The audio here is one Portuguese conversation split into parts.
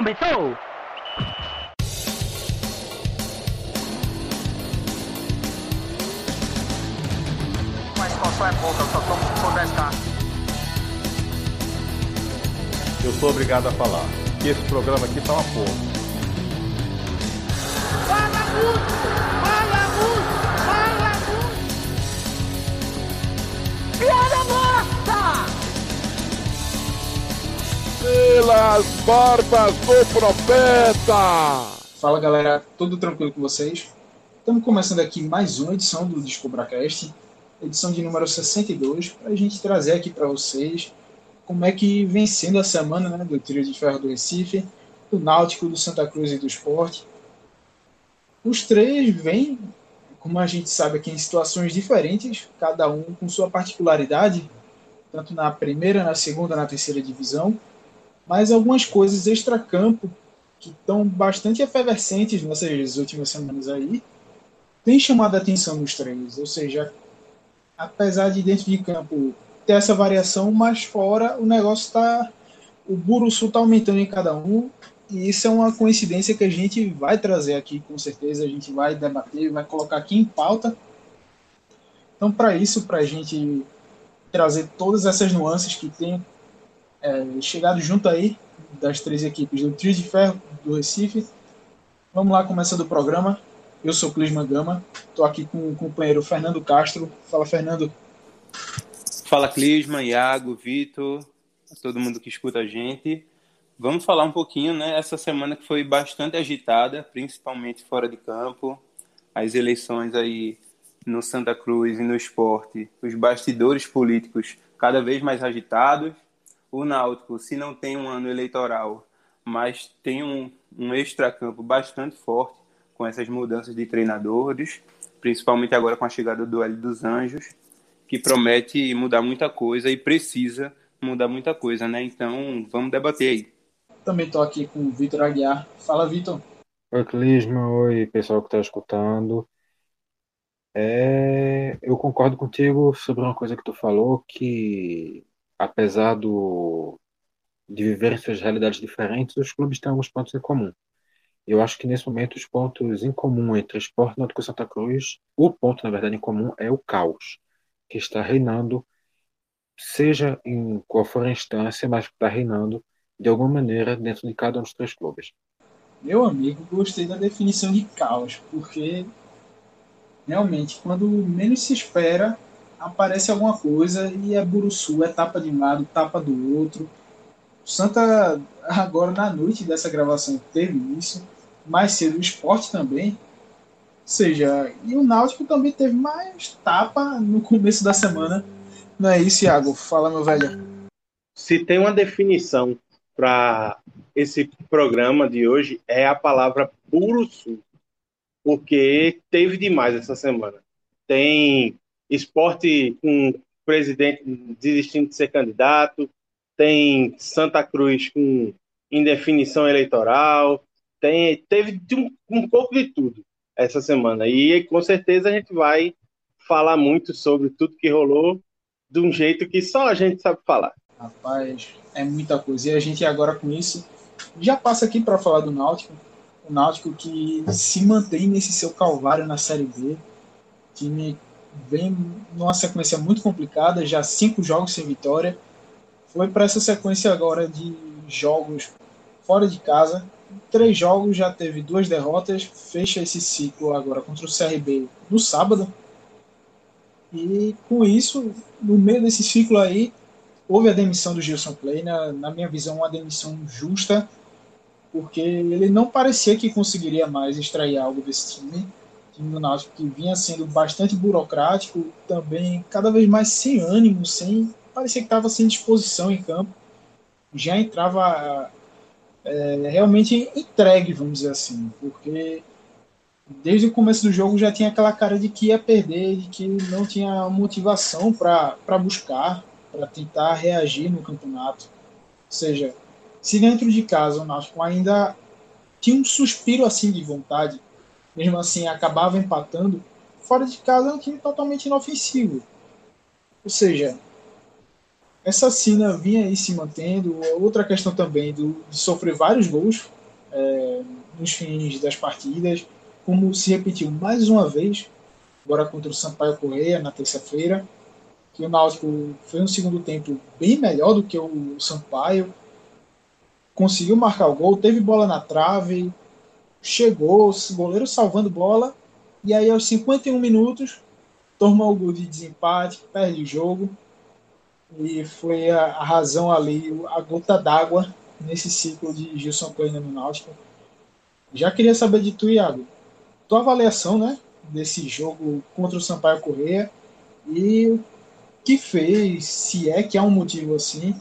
começou! Mas qual só é pouca, eu só tomo se for 10k. Eu sou obrigado a falar que esse programa aqui tá uma porra. Fala muito! Pelas barbas do profeta! Fala galera, tudo tranquilo com vocês? Estamos começando aqui mais uma edição do DescobraCast, edição de número 62, para a gente trazer aqui para vocês como é que vem sendo a semana né, do Trio de Ferro do Recife, do Náutico, do Santa Cruz e do Esporte. Os três vêm, como a gente sabe aqui, em situações diferentes, cada um com sua particularidade, tanto na primeira, na segunda, na terceira divisão, mas algumas coisas extra-campo que estão bastante efervescentes nessas últimas semanas aí, tem chamado a atenção nos três. Ou seja, apesar de dentro de campo ter essa variação, mas fora o negócio está. O Buruçu está aumentando em cada um, e isso é uma coincidência que a gente vai trazer aqui, com certeza. A gente vai debater, vai colocar aqui em pauta. Então, para isso, para a gente trazer todas essas nuances que tem é, chegado junto aí das três equipes do Trio de Ferro do Recife. Vamos lá, começando o programa. Eu sou Clisman Gama, estou aqui com o companheiro Fernando Castro. Fala, Fernando. Fala, Clisman, Iago, Vitor, todo mundo que escuta a gente. Vamos falar um pouquinho, né? Essa semana que foi bastante agitada, principalmente fora de campo. As eleições aí no Santa Cruz e no esporte, os bastidores políticos cada vez mais agitados o Náutico, se não tem um ano eleitoral, mas tem um, um extracampo bastante forte com essas mudanças de treinadores, principalmente agora com a chegada do L dos Anjos, que promete mudar muita coisa e precisa mudar muita coisa, né? Então, vamos debater aí. Também estou aqui com o Vitor Aguiar. Fala, Vitor. Oi, Clisma. Oi, pessoal que está escutando. É, eu concordo contigo sobre uma coisa que tu falou, que apesar do, de viverem suas realidades diferentes, os clubes têm alguns pontos em comum. Eu acho que nesse momento os pontos em comum entre Esporte Náutico e Santa Cruz, o ponto na verdade em comum é o caos que está reinando, seja em qual for a instância, mas que está reinando de alguma maneira dentro de cada um dos três clubes. Meu amigo, gostei da definição de caos, porque realmente quando menos se espera aparece alguma coisa e é Buruçu, é tapa de um lado, tapa do outro. Santa, agora na noite dessa gravação, teve isso. Mais cedo o esporte também. Ou seja, e o Náutico também teve mais tapa no começo da semana. Não é isso, Iago? Fala, meu velho. Se tem uma definição para esse programa de hoje, é a palavra Buruçu. Porque teve demais essa semana. Tem esporte com presidente desistindo de ser candidato, tem Santa Cruz com indefinição eleitoral, tem, teve um, um pouco de tudo essa semana. E com certeza a gente vai falar muito sobre tudo que rolou de um jeito que só a gente sabe falar. Rapaz, é muita coisa. E a gente agora com isso já passa aqui para falar do Náutico. O Náutico que se mantém nesse seu calvário na Série B. Time vem numa sequência muito complicada, já cinco jogos sem vitória. Foi para essa sequência agora de jogos fora de casa. Três jogos, já teve duas derrotas. Fecha esse ciclo agora contra o CRB no sábado. E com isso, no meio desse ciclo aí, houve a demissão do Gilson Play. Na, na minha visão, uma demissão justa, porque ele não parecia que conseguiria mais extrair algo desse time time do Náutico que vinha sendo bastante burocrático, também cada vez mais sem ânimo, sem parecia que estava sem disposição em campo, já entrava é, realmente entregue, vamos dizer assim, porque desde o começo do jogo já tinha aquela cara de que ia perder, de que não tinha motivação para buscar, para tentar reagir no campeonato. Ou seja, se dentro de casa o Náutico ainda tinha um suspiro assim de vontade, mesmo assim acabava empatando, fora de casa é um time totalmente inofensivo. Ou seja, essa cena vinha aí se mantendo. Outra questão também do, de sofrer vários gols é, nos fins das partidas, como se repetiu mais uma vez, agora contra o Sampaio Correia na terça-feira, que o Náutico foi um segundo tempo bem melhor do que o Sampaio, conseguiu marcar o gol, teve bola na trave, chegou, o goleiro salvando bola, e aí aos 51 minutos toma o gol de desempate, perde o jogo, e foi a, a razão ali, a gota d'água nesse ciclo de Gilson Kleina no Náutico. Já queria saber de tu, Iago, tua avaliação né, desse jogo contra o Sampaio Correia e o que fez, se é que há um motivo assim,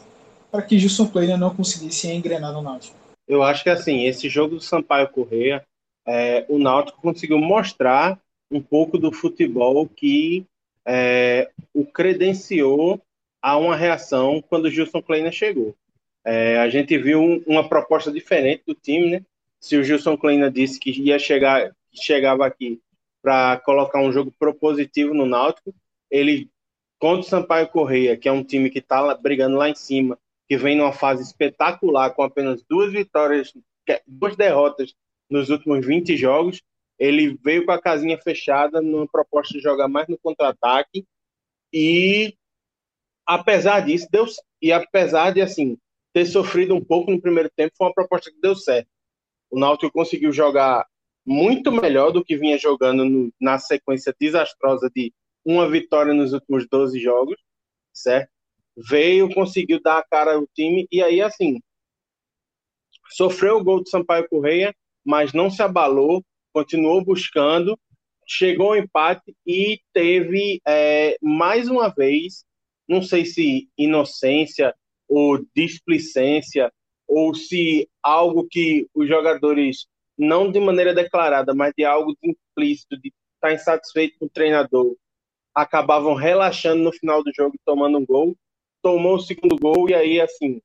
para que Gilson Kleina não conseguisse engrenar no Náutico. Eu acho que assim, esse jogo do Sampaio Correia, é, o Náutico conseguiu mostrar um pouco do futebol que é, o credenciou a uma reação quando o Gilson Kleina chegou. É, a gente viu um, uma proposta diferente do time, né? Se o Gilson Kleina disse que ia chegar, chegava aqui para colocar um jogo propositivo no Náutico, ele contra o Sampaio Correia, que é um time que está brigando lá em cima, que vem numa fase espetacular com apenas duas vitórias, duas derrotas nos últimos 20 jogos, ele veio com a casinha fechada numa proposta de jogar mais no contra-ataque e apesar disso, deu, e apesar de assim ter sofrido um pouco no primeiro tempo, foi uma proposta que deu certo. O Náutico conseguiu jogar muito melhor do que vinha jogando no, na sequência desastrosa de uma vitória nos últimos 12 jogos, certo? Veio, conseguiu dar a cara ao time e aí assim sofreu o gol do Sampaio Correia, mas não se abalou, continuou buscando, chegou ao empate e teve é, mais uma vez não sei se inocência ou displicência, ou se algo que os jogadores, não de maneira declarada, mas de algo de implícito, de estar insatisfeito com o treinador, acabavam relaxando no final do jogo e tomando um gol. Tomou o segundo gol e aí, assim,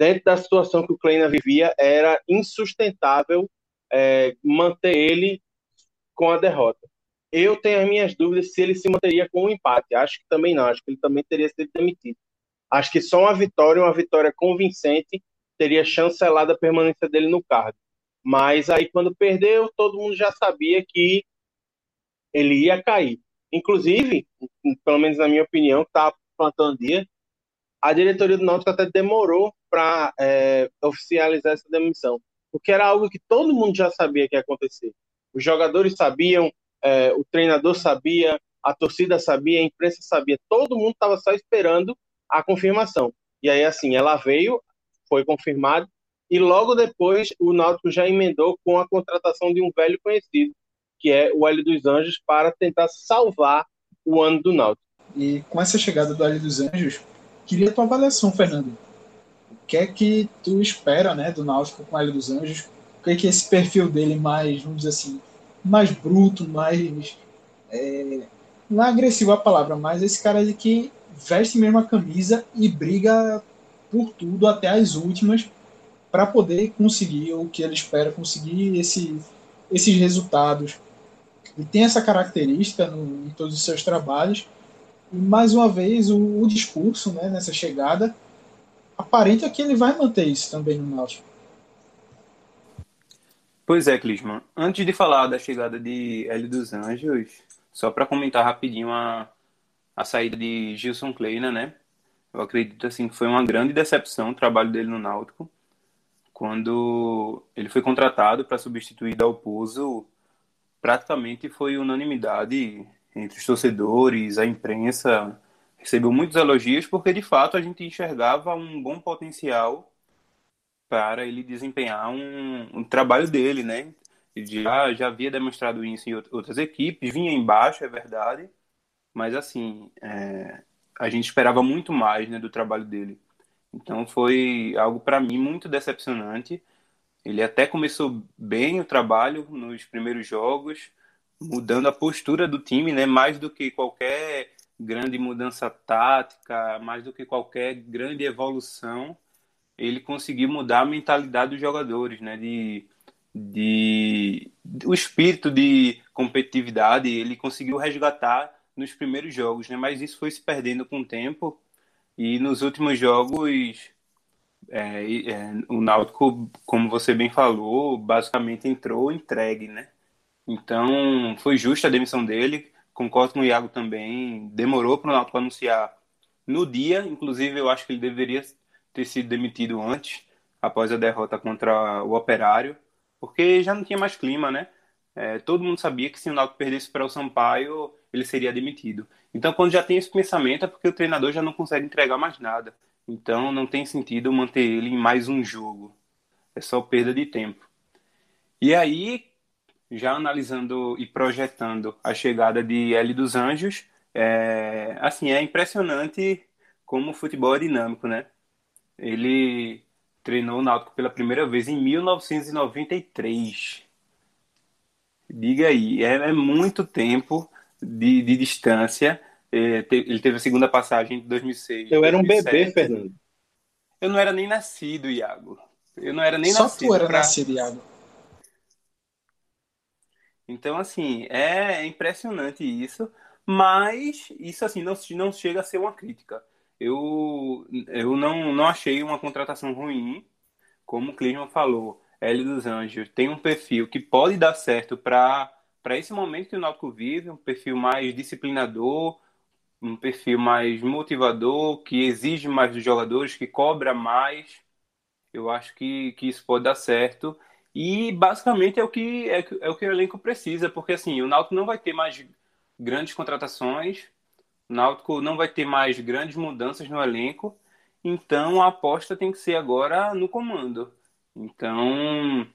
dentro da situação que o Kleina vivia, era insustentável é, manter ele com a derrota. Eu tenho as minhas dúvidas se ele se manteria com um empate. Acho que também não. Acho que ele também teria sido demitido. Acho que só uma vitória, uma vitória convincente, teria chancelado a permanência dele no cargo. Mas aí, quando perdeu, todo mundo já sabia que ele ia cair. Inclusive, pelo menos na minha opinião, que plantando dia, a diretoria do Náutico até demorou para é, oficializar essa demissão, porque era algo que todo mundo já sabia que ia acontecer. Os jogadores sabiam, é, o treinador sabia, a torcida sabia, a imprensa sabia, todo mundo estava só esperando a confirmação. E aí, assim, ela veio, foi confirmado, e logo depois o Náutico já emendou com a contratação de um velho conhecido, que é o Hélio dos Anjos, para tentar salvar o ano do Náutico. E com essa chegada do Hélio dos Anjos, queria a tua avaliação, Fernando. O que é que tu espera né, do Náutico com o Hélio dos Anjos? O que é que esse perfil dele mais, vamos dizer assim, mais bruto, mais. É, não é agressivo a palavra, mas esse cara de que veste mesmo a camisa e briga por tudo até as últimas para poder conseguir o que ele espera conseguir esse, esses resultados. E tem essa característica no, em todos os seus trabalhos. Mais uma vez o, o discurso né, nessa chegada aparenta que ele vai manter isso também no Náutico. Pois é, Clisman. Antes de falar da chegada de Hélio dos Anjos, só para comentar rapidinho a, a saída de Gilson Kleina, né? Eu acredito assim que foi uma grande decepção o trabalho dele no Náutico. Quando ele foi contratado para substituir Dalpozo, praticamente foi unanimidade entre os torcedores, a imprensa recebeu muitos elogios porque de fato a gente enxergava um bom potencial para ele desempenhar um, um trabalho dele, né? Ele já, já havia demonstrado isso em outras equipes, vinha embaixo, é verdade, mas assim, é, a gente esperava muito mais né, do trabalho dele. Então foi algo para mim muito decepcionante. Ele até começou bem o trabalho nos primeiros jogos, mudando a postura do time, né, mais do que qualquer grande mudança tática, mais do que qualquer grande evolução ele conseguiu mudar a mentalidade dos jogadores, né? De, de o espírito de competitividade ele conseguiu resgatar nos primeiros jogos, né? Mas isso foi se perdendo com o tempo E nos últimos jogos, é, é, o Náutico, como você bem falou, basicamente entrou entregue, né? Então, foi justa a demissão dele. Concordo com o Iago também. Demorou para o Náutico anunciar no dia. Inclusive, eu acho que ele deveria ter sido demitido antes, após a derrota contra o Operário, porque já não tinha mais clima, né? É, todo mundo sabia que se o Náutico perdesse para o Sampaio, ele seria demitido. Então, quando já tem esse pensamento, é porque o treinador já não consegue entregar mais nada. Então, não tem sentido manter ele em mais um jogo. É só perda de tempo. E aí, já analisando e projetando a chegada de L dos Anjos, é, assim, é impressionante como o futebol é dinâmico, né? Ele treinou o Náutico pela primeira vez em 1993. Diga aí, é, é muito tempo de, de distância. É, te, ele teve a segunda passagem em 2006. Eu era um 2007. bebê, Fernando. Eu não era nem nascido, Iago. Eu não era nem Só nascido. tu era pra... nascido, Iago. Então, assim, é impressionante isso, mas isso, assim, não, não chega a ser uma crítica. Eu, eu não, não achei uma contratação ruim, como o Clisman falou. L dos Anjos tem um perfil que pode dar certo para esse momento que o Náutico vive, um perfil mais disciplinador, um perfil mais motivador, que exige mais dos jogadores, que cobra mais. Eu acho que, que isso pode dar certo. E basicamente é o que é, é o que o elenco precisa, porque assim, o Náutico não vai ter mais grandes contratações, o Náutico não vai ter mais grandes mudanças no elenco, então a aposta tem que ser agora no comando. Então,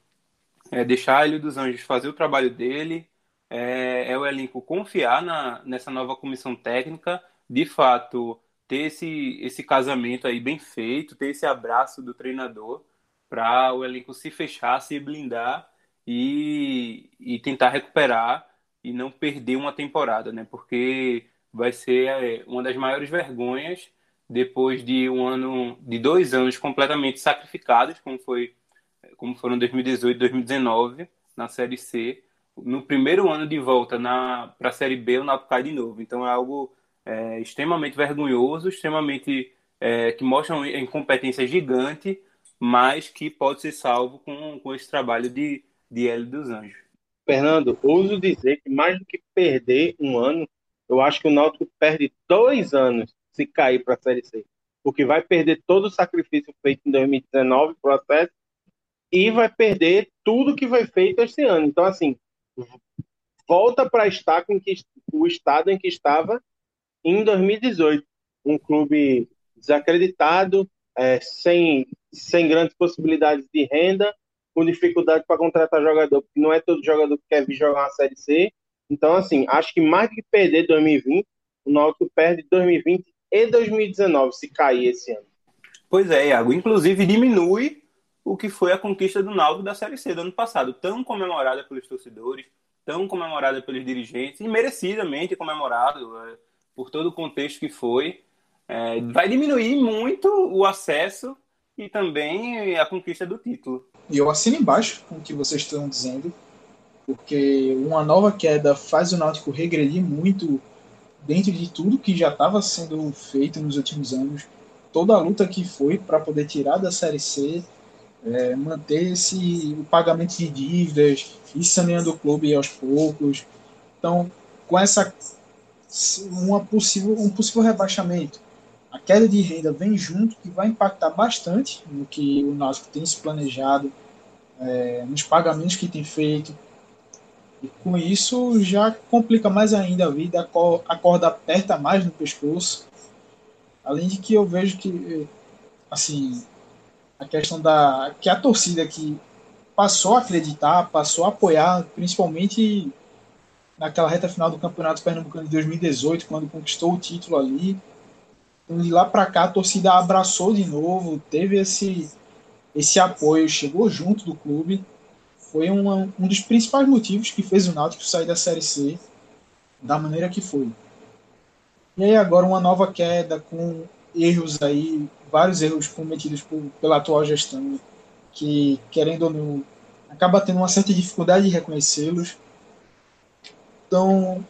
é deixar ele dos Anjos fazer o trabalho dele, é, é o elenco confiar na, nessa nova comissão técnica, de fato ter esse, esse casamento aí bem feito, ter esse abraço do treinador para o elenco se fechar, se blindar e, e tentar recuperar e não perder uma temporada, né? Porque vai ser é, uma das maiores vergonhas depois de um ano, de dois anos completamente sacrificados, como foi, como foram 2018 e 2019 na Série C. No primeiro ano de volta para a Série B, o Náutico cai de novo. Então é algo é, extremamente vergonhoso, extremamente é, que mostra uma incompetência gigante mas que pode ser salvo com, com esse trabalho de, de Hélio dos Anjos. Fernando, ouso dizer que mais do que perder um ano, eu acho que o Náutico perde dois anos se cair para a Série C. Porque vai perder todo o sacrifício feito em 2019, processo, e vai perder tudo que foi feito este ano. Então, assim, volta para estar com que, o estado em que estava em 2018. Um clube desacreditado, é, sem, sem grandes possibilidades de renda, com dificuldade para contratar jogador, porque não é todo jogador que quer vir jogar uma Série C. Então, assim, acho que mais que perder 2020, o Náutico perde 2020 e 2019 se cair esse ano. Pois é, Iago. Inclusive, diminui o que foi a conquista do Náutico da Série C do ano passado, tão comemorada pelos torcedores, tão comemorada pelos dirigentes, e merecidamente comemorado é, por todo o contexto que foi. É, vai diminuir muito o acesso e também a conquista do título. E eu assino embaixo com o que vocês estão dizendo, porque uma nova queda faz o Náutico regredir muito dentro de tudo que já estava sendo feito nos últimos anos, toda a luta que foi para poder tirar da Série C, é, manter esse o pagamento de dívidas, ir saneando o clube aos poucos. Então, com essa uma possível, um possível rebaixamento a queda de renda vem junto, que vai impactar bastante no que o Náutico tem se planejado, é, nos pagamentos que tem feito. E com isso já complica mais ainda a vida, a corda aperta mais no pescoço. Além de que eu vejo que, assim, a questão da. que a torcida que passou a acreditar, passou a apoiar, principalmente naquela reta final do Campeonato Pernambucano de 2018, quando conquistou o título ali de lá para cá, a torcida abraçou de novo, teve esse, esse apoio, chegou junto do clube. Foi uma, um dos principais motivos que fez o Náutico sair da Série C da maneira que foi. E aí agora uma nova queda com erros aí, vários erros cometidos por, pela atual gestão, que querendo ou não, acaba tendo uma certa dificuldade de reconhecê-los. Então,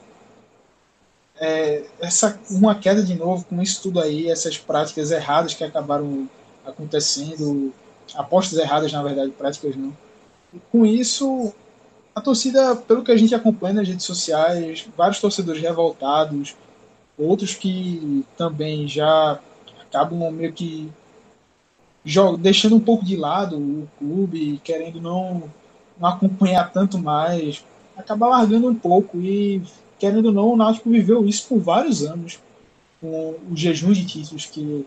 é, essa uma queda de novo com isso tudo aí, essas práticas erradas que acabaram acontecendo, apostas erradas na verdade, práticas não. E com isso, a torcida, pelo que a gente acompanha nas redes sociais, vários torcedores revoltados, outros que também já acabam meio que deixando um pouco de lado o clube, querendo não, não acompanhar tanto mais, acaba largando um pouco e querendo ou não, o Náutico viveu isso por vários anos, com o jejum de títulos que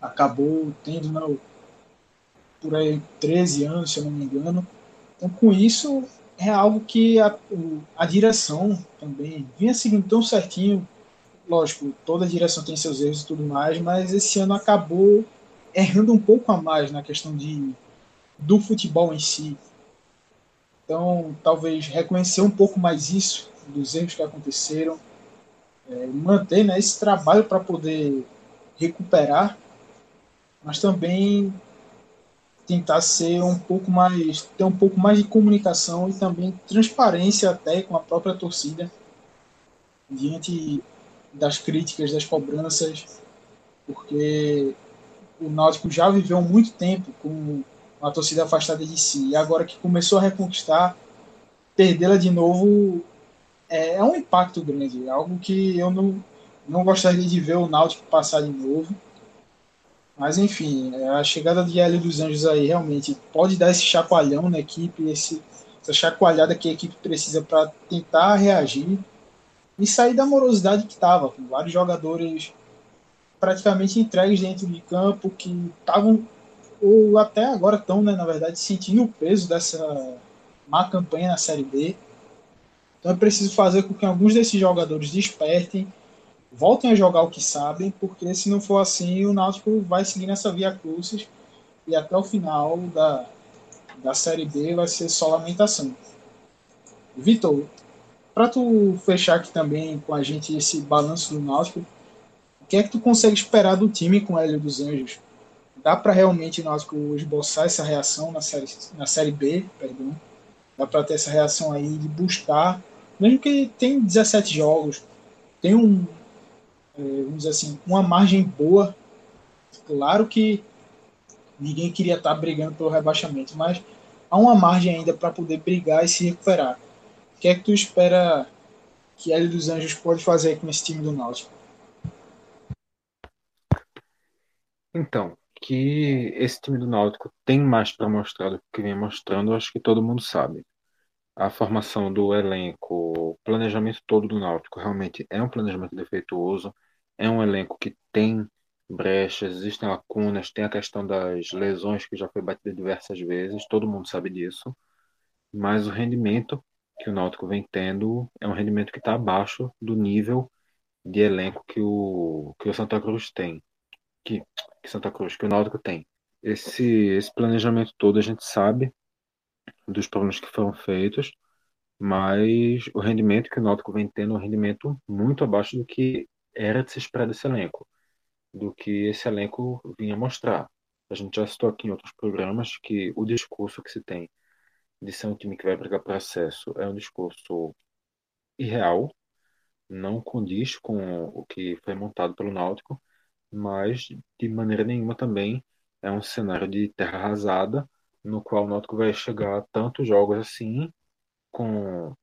acabou tendo não, por aí 13 anos, se eu não me engano. Então, com isso, é algo que a, a direção também vinha seguindo tão certinho. Lógico, toda direção tem seus erros e tudo mais, mas esse ano acabou errando um pouco a mais na questão de, do futebol em si. Então, talvez reconhecer um pouco mais isso, dos erros que aconteceram, é, manter né, esse trabalho para poder recuperar, mas também tentar ser um pouco mais, ter um pouco mais de comunicação e também transparência até com a própria torcida diante das críticas, das cobranças, porque o Náutico já viveu muito tempo com uma torcida afastada de si, e agora que começou a reconquistar, perdê-la de novo é, é, um impacto grande, é algo que eu não, não gostaria de ver o Náutico passar de novo. Mas enfim, é, a chegada de Hélio dos Anjos aí realmente pode dar esse chacoalhão na equipe, esse, essa chacoalhada que a equipe precisa para tentar reagir e sair da morosidade que estava, com vários jogadores praticamente entregues dentro de campo que estavam ou até agora estão, né, na verdade, sentindo o peso dessa má campanha na Série B então é preciso fazer com que alguns desses jogadores despertem, voltem a jogar o que sabem, porque se não for assim, o Náutico vai seguir nessa via crucis e até o final da, da Série B vai ser só lamentação. Vitor, para tu fechar aqui também com a gente esse balanço do Náutico, o que é que tu consegue esperar do time com o Hélio dos Anjos? Dá para realmente o Náutico esboçar essa reação na série, na série B, perdão? Dá para ter essa reação aí de buscar mesmo que tem 17 jogos, tem um, é, vamos dizer assim, uma margem boa. Claro que ninguém queria estar brigando pelo rebaixamento, mas há uma margem ainda para poder brigar e se recuperar. O que é que tu espera que Hélio dos Anjos pode fazer com esse time do Náutico? Então, que esse time do Náutico tem mais para mostrar do que vem mostrando, acho que todo mundo sabe a formação do elenco, o planejamento todo do Náutico realmente é um planejamento defeituoso, é um elenco que tem brechas, existem lacunas, tem a questão das lesões que já foi batida diversas vezes, todo mundo sabe disso, mas o rendimento que o Náutico vem tendo é um rendimento que está abaixo do nível de elenco que o, que o Santa Cruz tem, que, que Santa Cruz, que o Náutico tem. Esse, esse planejamento todo a gente sabe dos problemas que foram feitos, mas o rendimento que o Náutico vem tendo é um rendimento muito abaixo do que era de se esperar desse elenco, do que esse elenco vinha mostrar. A gente já citou aqui em outros programas que o discurso que se tem de ser um time que vai brigar por acesso é um discurso irreal, não condiz com o que foi montado pelo Náutico, mas de maneira nenhuma também é um cenário de terra arrasada no qual o Náutico vai chegar a tantos jogos assim, com,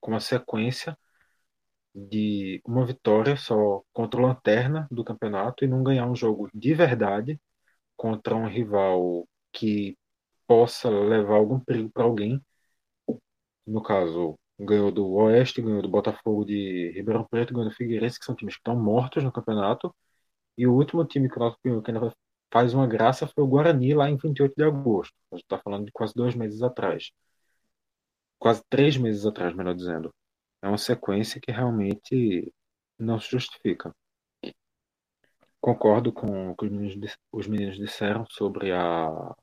com uma sequência de uma vitória só contra o Lanterna do campeonato e não ganhar um jogo de verdade contra um rival que possa levar algum perigo para alguém. No caso, ganhou do Oeste, ganhou do Botafogo de Ribeirão Preto, ganhou do Figueirense, que são times que estão mortos no campeonato. E o último time que o Náutico ganhou, que ainda vai faz uma graça foi o Guarani lá em 28 de agosto. A gente está falando de quase dois meses atrás. Quase três meses atrás, melhor dizendo. É uma sequência que realmente não se justifica. Concordo com o que os meninos, os meninos disseram sobre a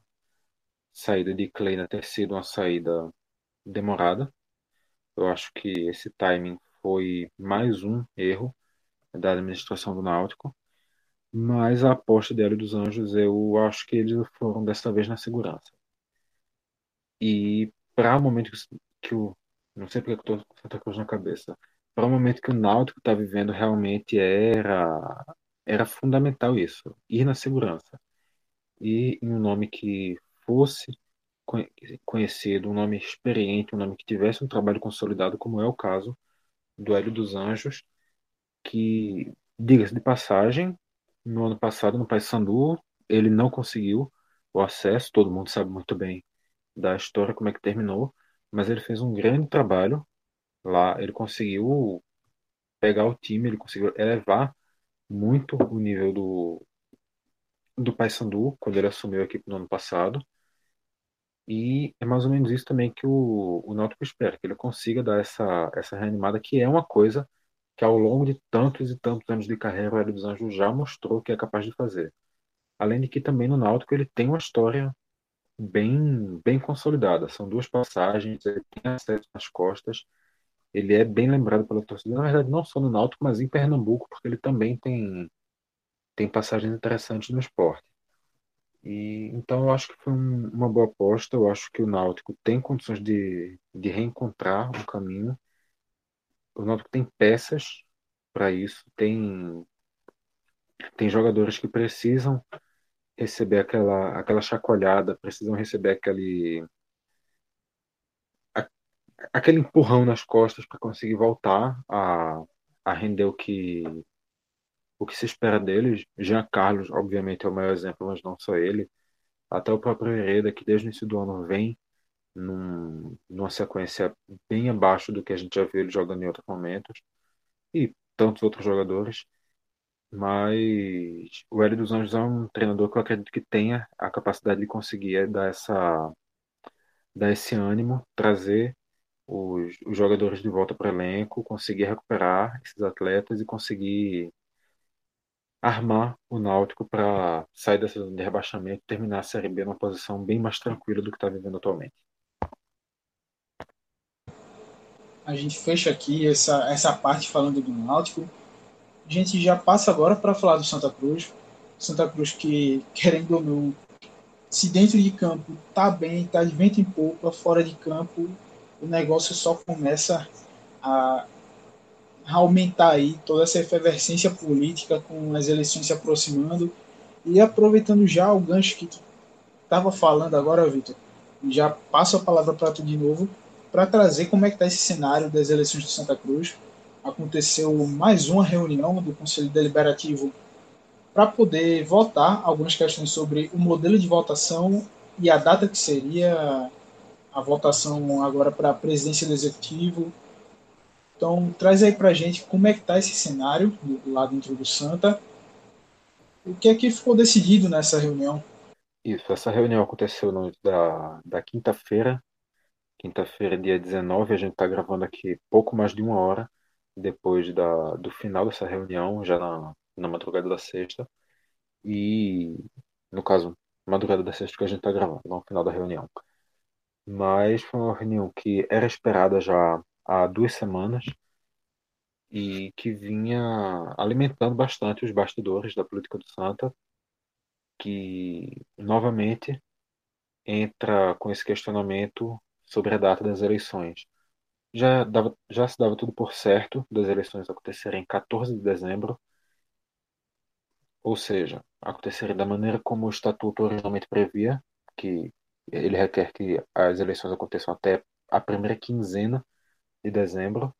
saída de Kleina ter sido uma saída demorada. Eu acho que esse timing foi mais um erro da administração do Náutico. Mas a aposta de Hélio dos Anjos, eu acho que eles foram dessa vez na segurança. E para o momento que, que o. Não sei porque eu estou com Santa Cruz na cabeça. para o momento que o Náutico está vivendo, realmente era, era fundamental isso, ir na segurança. E em um nome que fosse conhecido, um nome experiente, um nome que tivesse um trabalho consolidado, como é o caso do Hélio dos Anjos, que, diga-se de passagem, no ano passado, no Paysandu, ele não conseguiu o acesso, todo mundo sabe muito bem da história, como é que terminou, mas ele fez um grande trabalho lá, ele conseguiu pegar o time, ele conseguiu elevar muito o nível do, do Paysandu, quando ele assumiu a equipe no ano passado, e é mais ou menos isso também que o, o Náutico espera, que ele consiga dar essa, essa reanimada, que é uma coisa que ao longo de tantos e tantos anos de carreira o Hélio dos Anjos já mostrou que é capaz de fazer. Além de que também no Náutico ele tem uma história bem, bem consolidada. São duas passagens, ele tem acesso nas costas, ele é bem lembrado pela torcida, na verdade não só no Náutico, mas em Pernambuco, porque ele também tem, tem passagens interessantes no esporte. E, então eu acho que foi um, uma boa aposta, eu acho que o Náutico tem condições de, de reencontrar um caminho. O Náutico tem peças para isso, tem, tem jogadores que precisam receber aquela, aquela chacoalhada, precisam receber aquele, a, aquele empurrão nas costas para conseguir voltar a, a render o que, o que se espera deles. Jean Carlos, obviamente, é o maior exemplo, mas não só ele. Até o próprio Hereda, que desde o início do ano vem num, numa sequência bem abaixo do que a gente já viu ele jogando em outros momentos. E tantos outros jogadores. Mas o Hélio dos Anjos é um treinador que eu acredito que tenha a capacidade de conseguir dar essa dar esse ânimo, trazer os, os jogadores de volta para o elenco, conseguir recuperar esses atletas e conseguir armar o Náutico para sair dessa zona de rebaixamento e terminar a Série B numa posição bem mais tranquila do que está vivendo atualmente. A gente fecha aqui essa, essa parte falando do Náutico. A gente já passa agora para falar do Santa Cruz. Santa Cruz que, querendo ou não, se dentro de campo tá bem, tá de vento em poupa, fora de campo o negócio só começa a aumentar aí toda essa efervescência política com as eleições se aproximando e aproveitando já o gancho que tu estava falando agora, Vitor, já passo a palavra para tu de novo para trazer como é que está esse cenário das eleições de Santa Cruz. Aconteceu mais uma reunião do Conselho Deliberativo para poder votar algumas questões sobre o modelo de votação e a data que seria a votação agora para a presidência do Executivo, então, traz aí para a gente como é que está esse cenário lá dentro do Santa. O que é que ficou decidido nessa reunião? Isso, essa reunião aconteceu no, da, da quinta-feira, quinta-feira, dia 19, a gente está gravando aqui pouco mais de uma hora depois da, do final dessa reunião, já na, na madrugada da sexta, e, no caso, madrugada da sexta que a gente está gravando, no final da reunião. Mas foi uma reunião que era esperada já há duas semanas e que vinha alimentando bastante os bastidores da política do Santa, que novamente entra com esse questionamento sobre a data das eleições. Já, dava, já se dava tudo por certo das eleições acontecerem em 14 de dezembro, ou seja, acontecerem da maneira como o estatuto originalmente previa, que ele requer que as eleições aconteçam até a primeira quinzena de dezembro.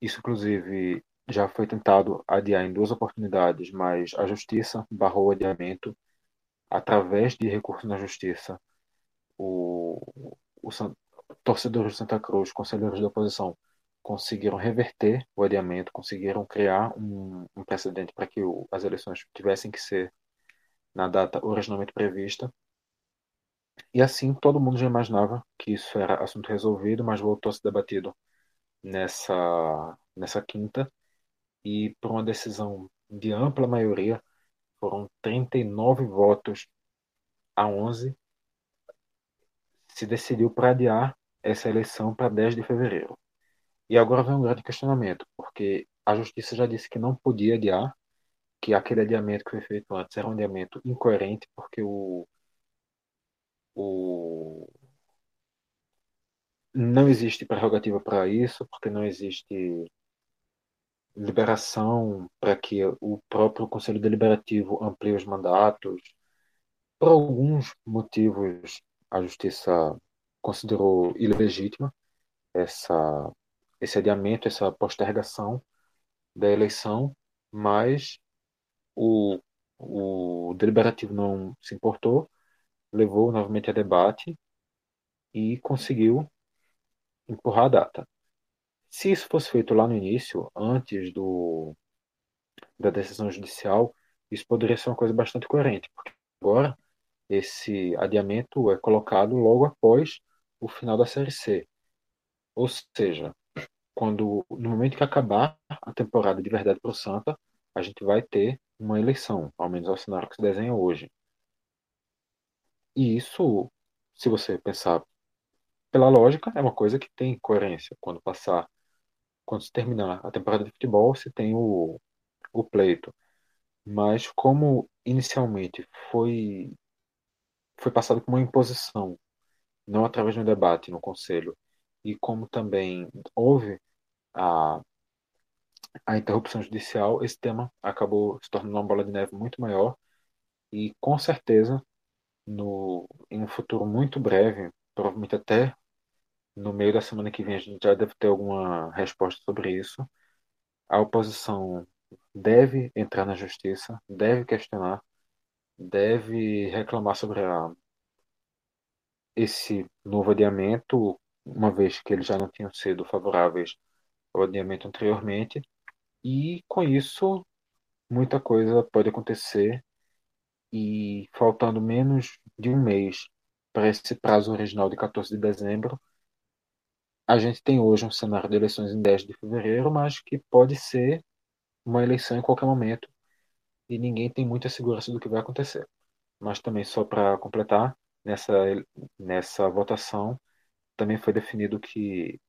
Isso, inclusive, já foi tentado adiar em duas oportunidades, mas a Justiça barrou o adiamento através de recurso na Justiça. O, o, torcedores de Santa Cruz, conselheiros da oposição, conseguiram reverter o adiamento, conseguiram criar um, um precedente para que o, as eleições tivessem que ser na data originalmente prevista. E assim todo mundo já imaginava que isso era assunto resolvido, mas voltou a ser debatido nessa, nessa quinta e por uma decisão de ampla maioria, foram 39 votos a 11, se decidiu para adiar essa eleição para 10 de fevereiro. E agora vem um grande questionamento, porque a justiça já disse que não podia adiar, que aquele adiamento que foi feito antes era um adiamento incoerente, porque o o... Não existe prerrogativa para isso, porque não existe liberação para que o próprio Conselho Deliberativo amplie os mandatos. Por alguns motivos, a Justiça considerou ilegítima essa, esse adiamento, essa postergação da eleição, mas o, o Deliberativo não se importou, levou novamente a debate e conseguiu empurrar a data. Se isso fosse feito lá no início, antes do, da decisão judicial, isso poderia ser uma coisa bastante coerente, porque agora esse adiamento é colocado logo após o final da Série C. Ou seja, quando no momento que acabar a temporada de verdade para o Santa, a gente vai ter uma eleição, ao menos é o cenário que se desenha hoje. E isso, se você pensar pela lógica, é uma coisa que tem coerência. Quando passar, quando se terminar a temporada de futebol, se tem o, o pleito. Mas como inicialmente foi foi passado como uma imposição, não através de um debate no conselho, e como também houve a a interrupção judicial, esse tema acabou se tornando uma bola de neve muito maior e com certeza no em um futuro muito breve, provavelmente até no meio da semana que vem a gente já deve ter alguma resposta sobre isso. A oposição deve entrar na justiça, deve questionar, deve reclamar sobre a, esse novo adiamento, uma vez que eles já não tinham sido favoráveis ao adiamento anteriormente, e com isso muita coisa pode acontecer. E faltando menos de um mês para esse prazo original de 14 de dezembro, a gente tem hoje um cenário de eleições em 10 de fevereiro, mas que pode ser uma eleição em qualquer momento e ninguém tem muita segurança do que vai acontecer. Mas também, só para completar, nessa, nessa votação também foi definido que,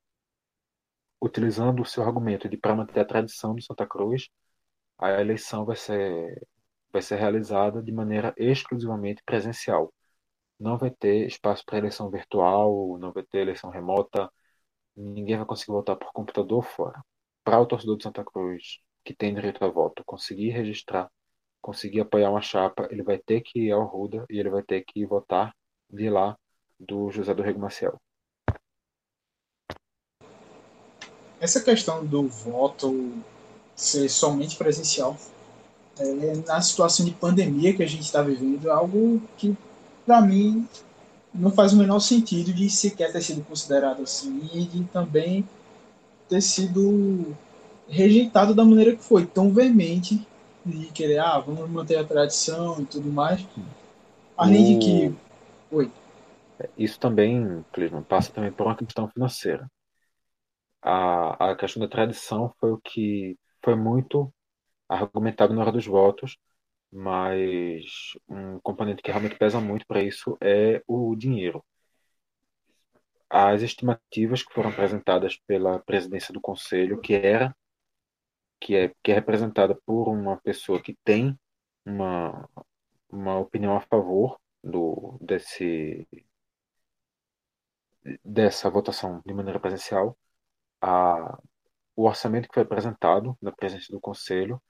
utilizando o seu argumento de para manter a tradição do Santa Cruz, a eleição vai ser, vai ser realizada de maneira exclusivamente presencial. Não vai ter espaço para eleição virtual, não vai ter eleição remota, ninguém vai conseguir votar por computador fora. Para o torcedor de Santa Cruz que tem direito a voto conseguir registrar, conseguir apoiar uma chapa, ele vai ter que ir ao Ruda e ele vai ter que votar de lá do José do Rego Maciel. Essa questão do voto ser somente presencial, é, na situação de pandemia que a gente está vivendo, é algo que, para mim, não faz o menor sentido de sequer ter sido considerado assim e de também ter sido rejeitado da maneira que foi, tão veemente, de querer, ah, vamos manter a tradição e tudo mais. Além o... de que. Oi. Isso também, Clisman, passa também por uma questão financeira. A, a questão da tradição foi o que foi muito argumentado na hora dos votos, mas um componente que realmente pesa muito para isso é o dinheiro. As estimativas que foram apresentadas pela presidência do conselho, que era que é que é representada por uma pessoa que tem uma uma opinião a favor do desse dessa votação de maneira presencial, a, o orçamento que foi apresentado na presença do conselho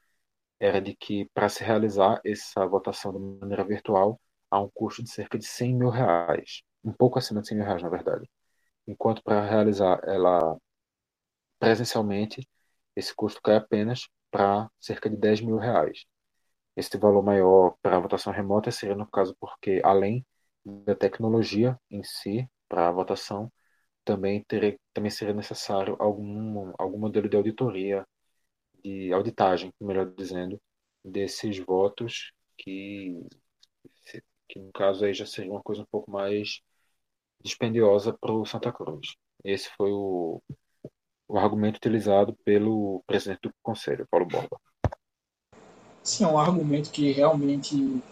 era de que para se realizar essa votação de maneira virtual há um custo de cerca de 100 mil reais, um pouco acima de 100 mil reais, na verdade. Enquanto para realizar ela presencialmente, esse custo cai apenas para cerca de 10 mil reais. Esse valor maior para a votação remota seria no caso porque, além da tecnologia em si para a votação, também, teria, também seria necessário algum, algum modelo de auditoria de auditagem, melhor dizendo, desses votos que, que no caso aí já seria uma coisa um pouco mais dispendiosa para o Santa Cruz. Esse foi o, o argumento utilizado pelo presidente do Conselho, Paulo Borba. Sim, é um argumento que realmente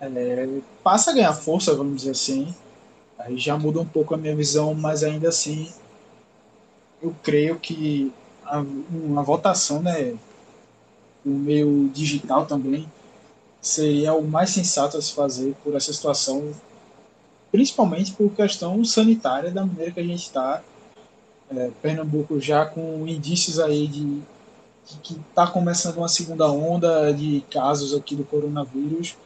é, passa a ganhar força, vamos dizer assim. Aí já muda um pouco a minha visão, mas ainda assim eu creio que uma votação, né, no meio digital também, seria o mais sensato a se fazer por essa situação, principalmente por questão sanitária, da maneira que a gente está. É, Pernambuco já com indícios aí de que está começando uma segunda onda de casos aqui do coronavírus.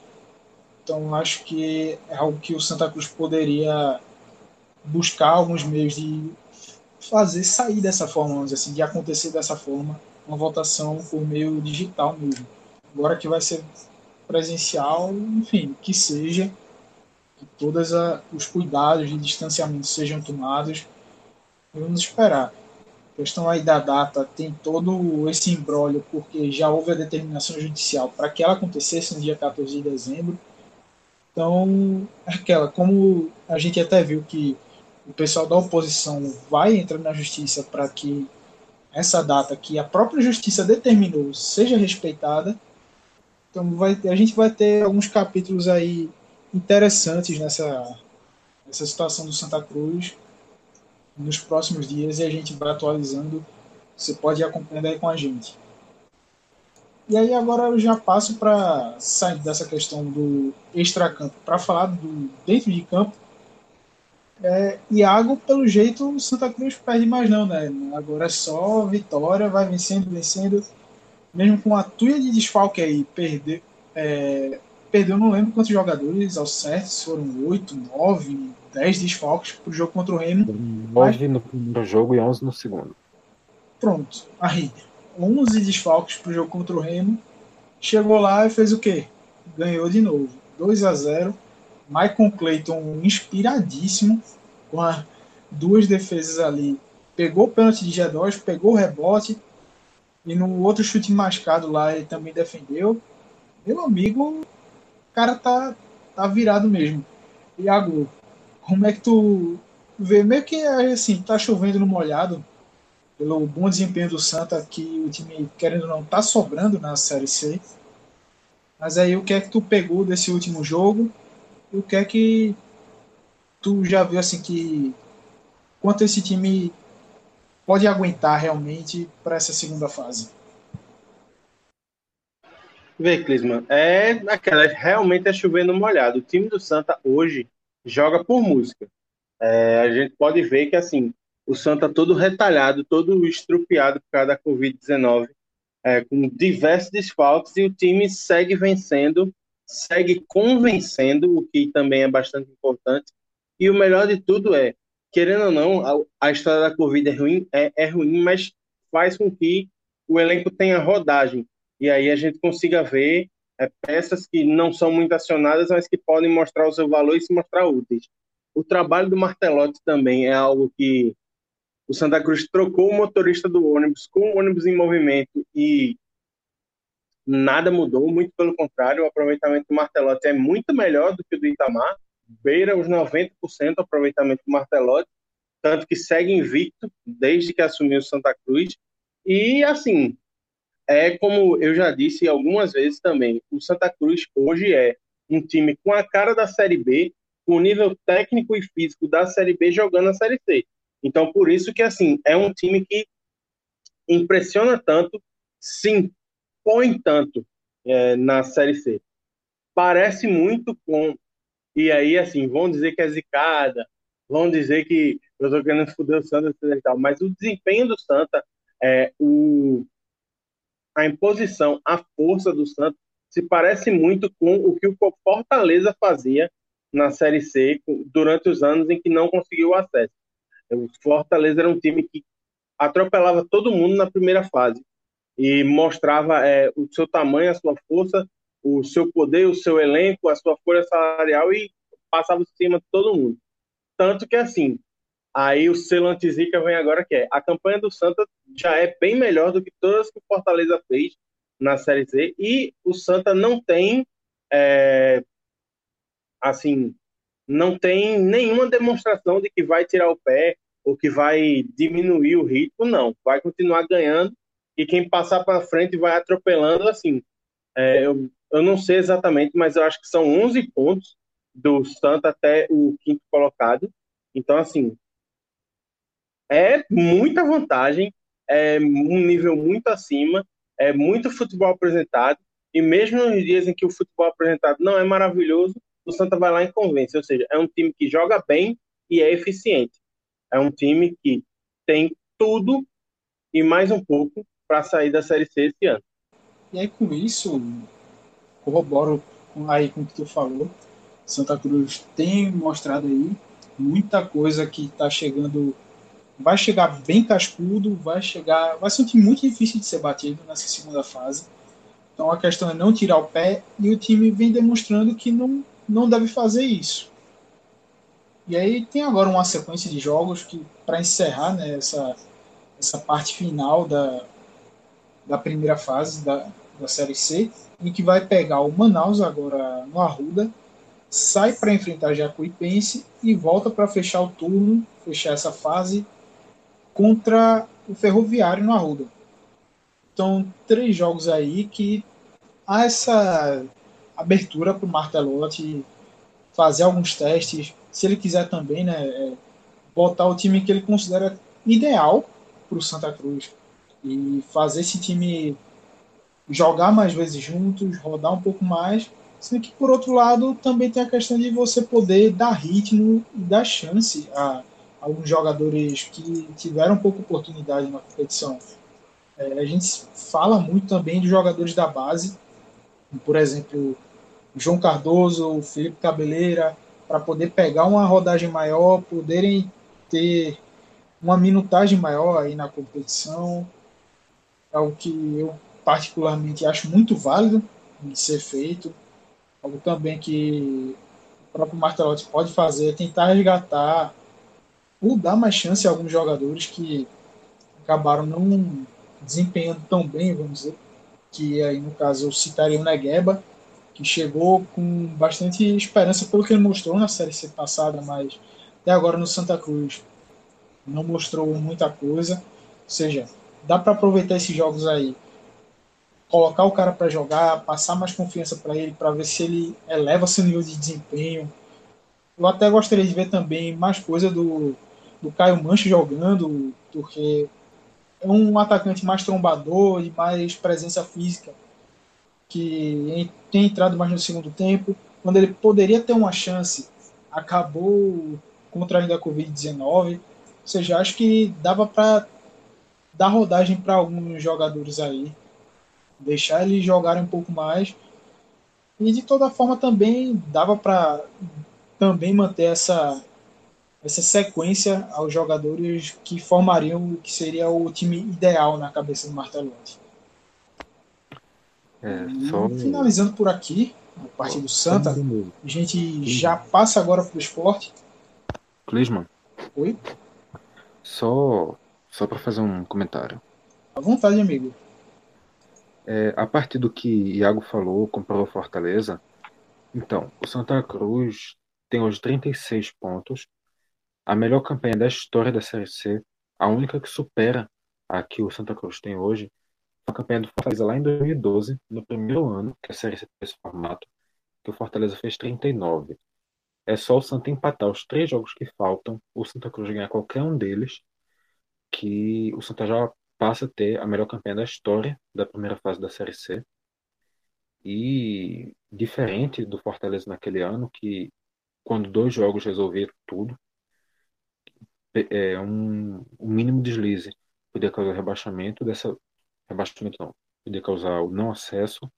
Então, acho que é algo que o Santa Cruz poderia buscar alguns meios de fazer sair dessa forma, assim, de acontecer dessa forma, uma votação por meio digital mesmo. Agora que vai ser presencial, enfim, que seja, que todos os cuidados de distanciamento sejam tomados, vamos esperar. A questão aí da data tem todo esse embrólio, porque já houve a determinação judicial para que ela acontecesse no dia 14 de dezembro. Então, aquela, como a gente até viu que o pessoal da oposição vai entrar na justiça para que essa data que a própria justiça determinou seja respeitada. Então vai, a gente vai ter alguns capítulos aí interessantes nessa, nessa situação do Santa Cruz nos próximos dias e a gente vai atualizando. Você pode ir acompanhando aí com a gente. E aí agora eu já passo para sair dessa questão do extracampo para falar do dentro de campo. É, Iago, pelo jeito, Santa Cruz perde mais não, né? Agora é só vitória, vai vencendo, vencendo. Mesmo com a tuia de desfalque aí, perdeu, é, perdeu não lembro quantos jogadores ao certo, se foram oito, nove, 10 desfalques pro jogo contra o Remo. 9 no primeiro jogo e 11 no segundo. Pronto, aí. 11 desfalques pro jogo contra o Remo. Chegou lá e fez o quê? Ganhou de novo. 2 a 0 Michael Clayton inspiradíssimo, com a, duas defesas ali. Pegou o pênalti de G2, pegou o rebote. E no outro chute mascado lá ele também defendeu. Meu amigo, o cara tá, tá virado mesmo. Iago, como é que tu vê? Meio que assim, tá chovendo no molhado, pelo bom desempenho do Santa, que o time, querendo ou não, tá sobrando na Série C. Mas aí, o que é que tu pegou desse último jogo? E o que é que tu já viu, assim, que quanto esse time pode aguentar realmente para essa segunda fase? Vê, Clisman, é aquela, realmente é chovendo molhado. O time do Santa hoje joga por música. É, a gente pode ver que assim o Santa todo retalhado, todo estrupiado por causa da Covid-19, é, com diversos desfalques, e o time segue vencendo, segue convencendo, o que também é bastante importante. E o melhor de tudo é, querendo ou não, a, a história da Covid é ruim, é, é ruim, mas faz com que o elenco tenha rodagem. E aí a gente consiga ver é, peças que não são muito acionadas, mas que podem mostrar o seu valor e se mostrar úteis. O trabalho do Martelotti também é algo que o Santa Cruz trocou o motorista do ônibus com o ônibus em movimento e nada mudou, muito pelo contrário, o aproveitamento do Martelotti é muito melhor do que o do Itamar, beira os 90% o aproveitamento do Martelotti, tanto que segue invicto desde que assumiu o Santa Cruz. E assim, é como eu já disse algumas vezes também, o Santa Cruz hoje é um time com a cara da Série B, com o nível técnico e físico da Série B jogando a Série C. Então, por isso que, assim, é um time que impressiona tanto, se impõe tanto é, na Série C. Parece muito com... E aí, assim, vão dizer que é zicada, vão dizer que eu estou querendo foder o Santa e tal, mas o desempenho do Santa, é, o, a imposição, a força do Santos se parece muito com o que o Fortaleza fazia na Série C durante os anos em que não conseguiu acesso. O Fortaleza era um time que atropelava todo mundo na primeira fase e mostrava é, o seu tamanho, a sua força, o seu poder, o seu elenco, a sua folha salarial e passava por cima de todo mundo. Tanto que, assim, Aí o selo anti-zica vem agora, que é a campanha do Santa já é bem melhor do que todas que o Fortaleza fez na Série C. E o Santa não tem, é, assim, não tem nenhuma demonstração de que vai tirar o pé ou que vai diminuir o ritmo, não. Vai continuar ganhando e quem passar para frente vai atropelando, assim. É, eu, eu não sei exatamente, mas eu acho que são 11 pontos do Santa até o quinto colocado. Então, assim, é muita vantagem, é um nível muito acima, é muito futebol apresentado, e mesmo nos dias em que o futebol apresentado não é maravilhoso, o Santa vai lá e convence, ou seja, é um time que joga bem e é eficiente. É um time que tem tudo e mais um pouco para sair da Série C esse ano. E aí, com isso, corroboro aí com o que tu falou. Santa Cruz tem mostrado aí muita coisa que está chegando. Vai chegar bem cascudo, vai chegar. Vai ser um time muito difícil de ser batido nessa segunda fase. Então a questão é não tirar o pé e o time vem demonstrando que não, não deve fazer isso. E aí tem agora uma sequência de jogos que para encerrar né, essa, essa parte final da, da primeira fase da, da Série C, em que vai pegar o Manaus agora no Arruda, sai para enfrentar Jacuipense e volta para fechar o turno, fechar essa fase contra o Ferroviário no Arruda. Então, três jogos aí que há essa abertura para o Martelotti fazer alguns testes, se ele quiser também, né, é, botar o time que ele considera ideal para o Santa Cruz e fazer esse time jogar mais vezes juntos, rodar um pouco mais. Sendo que, por outro lado, também tem a questão de você poder dar ritmo e dar chance a, alguns jogadores que tiveram pouca oportunidade na competição. É, a gente fala muito também de jogadores da base, por exemplo, o João Cardoso, o Felipe Cabeleira, para poder pegar uma rodagem maior, poderem ter uma minutagem maior aí na competição. É algo que eu particularmente acho muito válido de ser feito. Algo também que o próprio Martelotti pode fazer é tentar resgatar ou dar mais chance a alguns jogadores que acabaram não desempenhando tão bem, vamos dizer, que aí no caso eu citaria o Negueba, que chegou com bastante esperança pelo que ele mostrou na Série C passada, mas até agora no Santa Cruz não mostrou muita coisa. Ou seja, dá para aproveitar esses jogos aí, colocar o cara para jogar, passar mais confiança para ele, para ver se ele eleva seu nível de desempenho. Eu até gostaria de ver também mais coisa do, do Caio Mancha jogando, porque é um atacante mais trombador e mais presença física, que tem entrado mais no segundo tempo, quando ele poderia ter uma chance, acabou contraindo a Covid-19. Ou seja, acho que dava para dar rodagem para alguns jogadores aí, deixar eles jogarem um pouco mais. E de toda forma também dava para também manter essa essa sequência aos jogadores que formariam o que seria o time ideal na cabeça do Martelotti. É, só... Finalizando por aqui, a parte do Santa, a gente já passa agora para o esporte. Clisman. Oi? Só, só para fazer um comentário. À vontade, amigo. É, a partir do que Iago falou, comparou Fortaleza, então, o Santa Cruz tem hoje 36 pontos, a melhor campanha da história da Série C, a única que supera a que o Santa Cruz tem hoje, a campanha do Fortaleza lá em 2012, no primeiro ano que a Série C teve esse formato, que o Fortaleza fez 39. É só o Santa empatar os três jogos que faltam, o Santa Cruz ganhar qualquer um deles, que o Santa já passa a ter a melhor campanha da história da primeira fase da Série C. E diferente do Fortaleza naquele ano, que quando dois jogos resolveram tudo, é, um, um mínimo deslize poderia causar rebaixamento, dessa rebaixamento não, poderia causar o não acesso.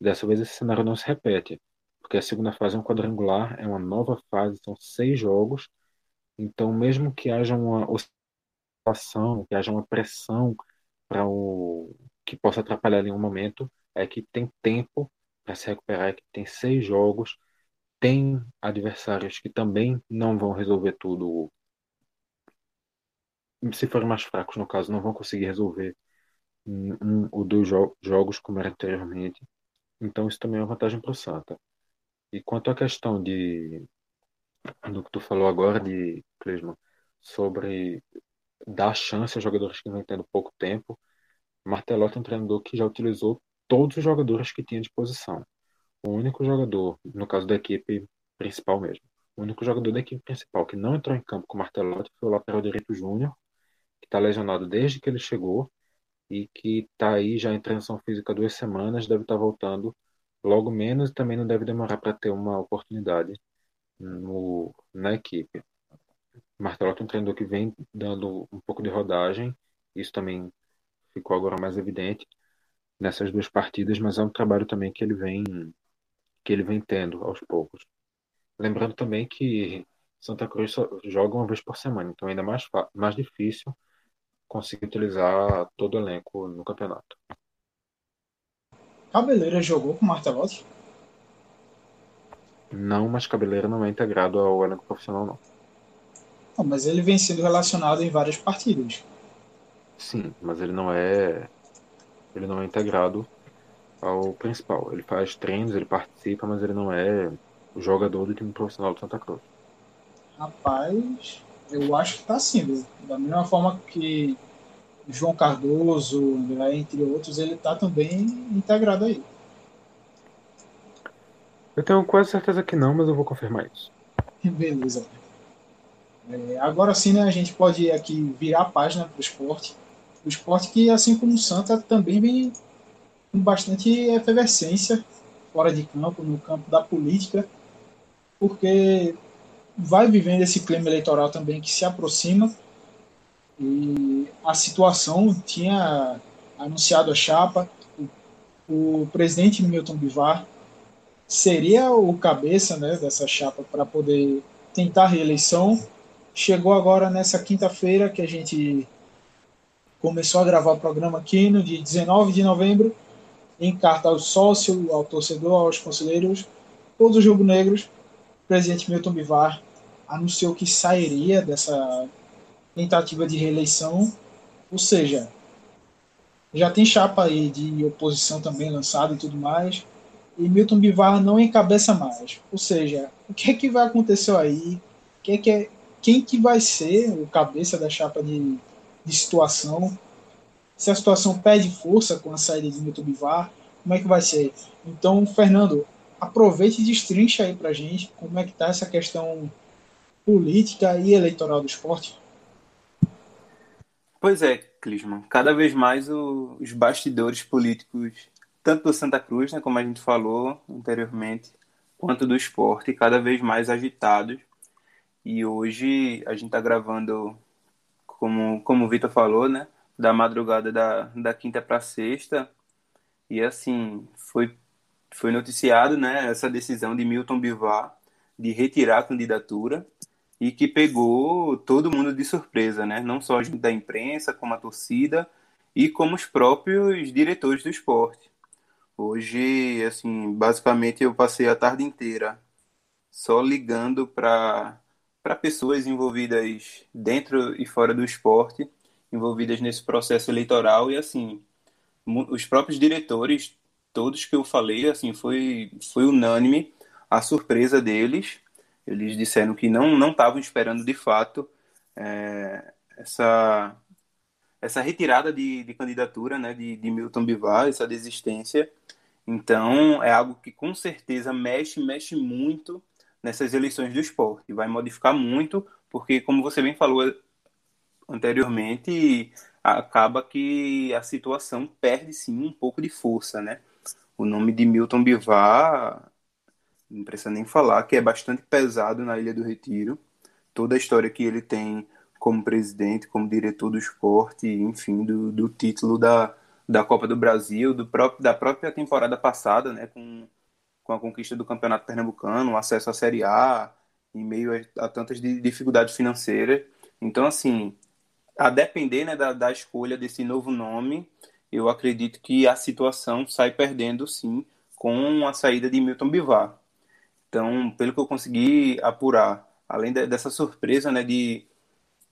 Dessa vez esse cenário não se repete, porque a segunda fase é um quadrangular, é uma nova fase, são seis jogos. Então, mesmo que haja uma oscilação, que haja uma pressão para o que possa atrapalhar em um momento, é que tem tempo para se recuperar, é que tem seis jogos, tem adversários que também não vão resolver tudo se forem mais fracos, no caso, não vão conseguir resolver um ou dois jo jogos como era anteriormente. Então, isso também é uma vantagem para o Santa. E quanto à questão de do que tu falou agora, de Clisman, sobre dar chance a jogadores que vêm tendo pouco tempo, Martelotti é um treinador que já utilizou todos os jogadores que tinha de posição. O único jogador, no caso da equipe principal mesmo, o único jogador da equipe principal que não entrou em campo com o Martelotti foi o lateral direito Júnior, que está lesionado desde que ele chegou e que está aí já em transição física duas semanas, deve estar tá voltando logo menos e também não deve demorar para ter uma oportunidade no, na equipe. Martelotti é um treinador que vem dando um pouco de rodagem, isso também ficou agora mais evidente nessas duas partidas, mas é um trabalho também que ele vem que ele vem tendo aos poucos. Lembrando também que Santa Cruz joga uma vez por semana, então é ainda mais mais difícil conseguir utilizar todo o elenco no campeonato. Cabeleira jogou com Martelotti? Não, mas Cabeleira não é integrado ao elenco profissional, não. não. Mas ele vem sendo relacionado em várias partidas. Sim, mas ele não é. Ele não é integrado ao principal. Ele faz treinos, ele participa, mas ele não é o jogador do time profissional do Santa Cruz. Rapaz, eu acho que tá sim. Da mesma forma que João Cardoso, entre outros, ele tá também integrado aí. Eu tenho quase certeza que não, mas eu vou confirmar isso. Beleza. É, agora sim, né, a gente pode aqui virar a página para o esporte. O esporte que, assim como o Santa, também vem bastante efervescência fora de campo, no campo da política, porque vai vivendo esse clima eleitoral também que se aproxima e a situação tinha anunciado a chapa, o, o presidente Milton Bivar seria o cabeça né, dessa chapa para poder tentar reeleição. Chegou agora nessa quinta-feira que a gente começou a gravar o programa aqui, no dia 19 de novembro, em carta ao sócio, ao torcedor, aos conselheiros, todos os rubro-negros, o presidente Milton Bivar anunciou que sairia dessa tentativa de reeleição, ou seja, já tem chapa aí de oposição também lançada e tudo mais, e Milton Bivar não encabeça mais. Ou seja, o que é que vai acontecer aí? Quem, é que é, quem que vai ser o cabeça da chapa de, de situação? Se a situação perde força com a saída de Milton Bivar, como é que vai ser? Então, Fernando, aproveite e destrincha aí pra gente como é que tá essa questão política e eleitoral do esporte. Pois é, Clisman. Cada vez mais o, os bastidores políticos tanto do Santa Cruz, né, como a gente falou anteriormente, quanto do esporte, cada vez mais agitados. E hoje a gente está gravando, como, como o Vitor falou, né, da madrugada da, da quinta para sexta. E assim, foi, foi noticiado né, essa decisão de Milton Bivar de retirar a candidatura e que pegou todo mundo de surpresa, né? Não só a gente da imprensa, como a torcida e como os próprios diretores do esporte. Hoje, assim, basicamente eu passei a tarde inteira só ligando para pessoas envolvidas dentro e fora do esporte, envolvidas nesse processo eleitoral e assim, os próprios diretores, todos que eu falei, assim, foi foi unânime a surpresa deles. Eles disseram que não não estavam esperando de fato é, essa essa retirada de, de candidatura né, de, de Milton Bivar, essa desistência. Então, é algo que com certeza mexe, mexe muito nessas eleições do esporte. Vai modificar muito, porque, como você bem falou anteriormente, acaba que a situação perde sim um pouco de força, né? O nome de Milton Bivar, não precisa nem falar, que é bastante pesado na Ilha do Retiro. Toda a história que ele tem como presidente, como diretor do esporte, enfim, do, do título da, da Copa do Brasil, do próprio, da própria temporada passada, né, com, com a conquista do Campeonato Pernambucano, o acesso à Série A, em meio a, a tantas dificuldades financeiras. Então, assim, a depender né, da, da escolha desse novo nome, eu acredito que a situação sai perdendo, sim, com a saída de Milton Bivar. Então, pelo que eu consegui apurar, além de, dessa surpresa né, de,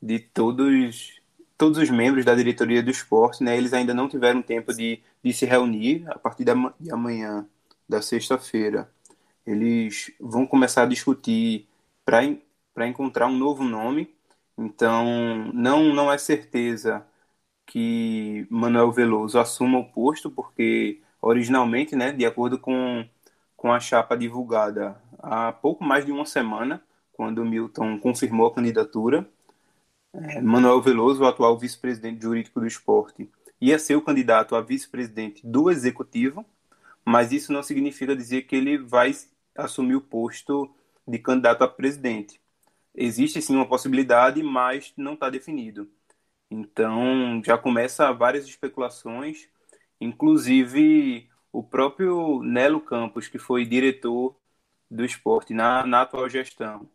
de todos todos os membros da diretoria do esporte, né, eles ainda não tiveram tempo de, de se reunir a partir da, de amanhã, da sexta-feira. Eles vão começar a discutir para encontrar um novo nome. Então, não, não é certeza que Manuel Veloso assuma o posto, porque originalmente, né, de acordo com, com a chapa divulgada há pouco mais de uma semana, quando Milton confirmou a candidatura, é, Manuel Veloso, o atual vice-presidente jurídico do esporte, ia ser o candidato a vice-presidente do executivo, mas isso não significa dizer que ele vai assumir o posto de candidato a presidente. Existe sim uma possibilidade, mas não está definido. Então já começa várias especulações, inclusive o próprio Nelo Campos, que foi diretor do esporte na, na atual gestão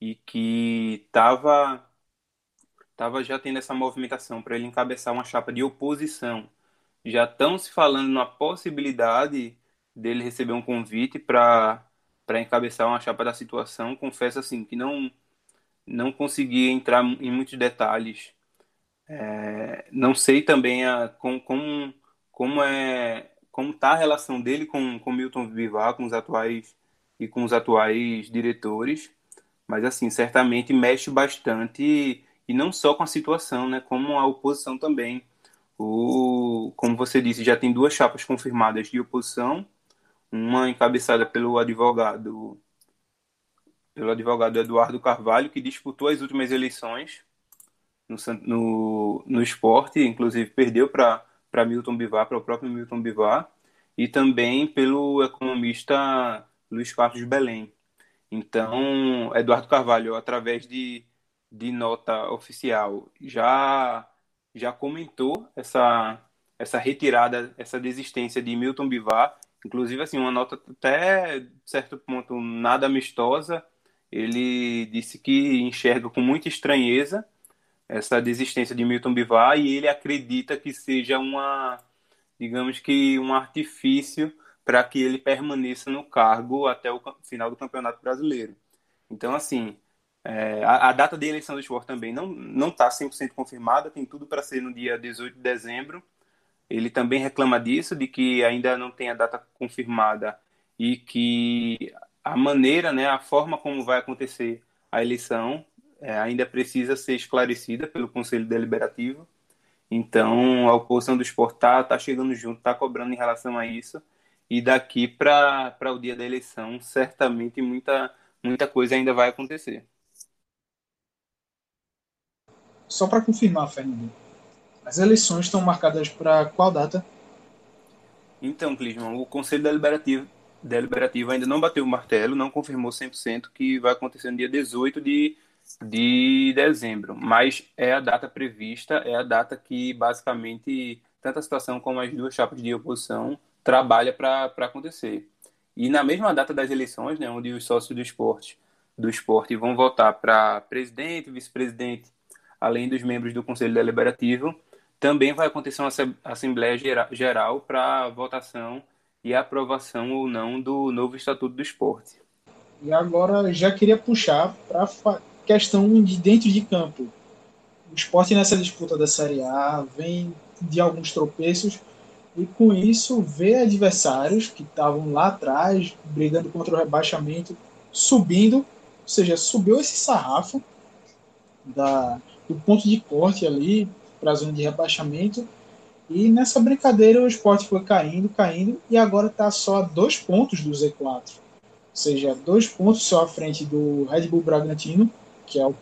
e que estava tava já tendo essa movimentação para ele encabeçar uma chapa de oposição. Já estão se falando na possibilidade dele receber um convite para para encabeçar uma chapa da situação. Confesso assim que não não consegui entrar em muitos detalhes. É, não sei também a, com, com, como é como está a relação dele com com Milton Bivar, com os atuais e com os atuais diretores, mas assim certamente mexe bastante e não só com a situação, né, como a oposição também. O, como você disse, já tem duas chapas confirmadas de oposição, uma encabeçada pelo advogado pelo advogado Eduardo Carvalho, que disputou as últimas eleições no, no, no esporte, inclusive perdeu para Milton Bivar, para o próprio Milton Bivar, e também pelo economista Luiz Carlos Belém. Então, Eduardo Carvalho, através de de nota oficial já já comentou essa essa retirada, essa desistência de Milton Bivar, inclusive assim uma nota até certo ponto nada amistosa. Ele disse que enxerga com muita estranheza essa desistência de Milton Bivar e ele acredita que seja uma digamos que um artifício para que ele permaneça no cargo até o final do Campeonato Brasileiro. Então, assim, é, a, a, data de eleição do esporte também não não está 100% confirmada, tem tudo para ser no dia 18 de dezembro. Ele também reclama disso, de que ainda não tem a data confirmada e que a maneira, né, a forma como vai acontecer a eleição é, ainda precisa ser esclarecida pelo Conselho Deliberativo. Então, a oposição do esporte está tá chegando junto, está cobrando em relação a isso. E daqui para o dia da eleição, certamente muita, muita coisa ainda vai acontecer. Só para confirmar, Fernando, as eleições estão marcadas para qual data? Então, Clisman, o Conselho Deliberativo, Deliberativo ainda não bateu o martelo, não confirmou 100% que vai acontecer no dia 18 de, de dezembro, mas é a data prevista, é a data que basicamente tanto a situação como as duas chapas de oposição trabalha para acontecer. E na mesma data das eleições, né, onde os sócios do esporte, do esporte vão votar para presidente, vice-presidente além dos membros do Conselho Deliberativo, também vai acontecer uma Assembleia Geral para votação e aprovação ou não do novo Estatuto do Esporte. E agora já queria puxar para a questão de dentro de campo. O esporte nessa disputa da Série A vem de alguns tropeços e com isso vê adversários que estavam lá atrás brigando contra o rebaixamento subindo, ou seja, subiu esse sarrafo da, do ponto de corte ali para a zona de rebaixamento. E nessa brincadeira o esporte foi caindo, caindo, e agora está só a dois pontos do Z4. Ou seja, dois pontos só à frente do Red Bull Bragantino, que é o,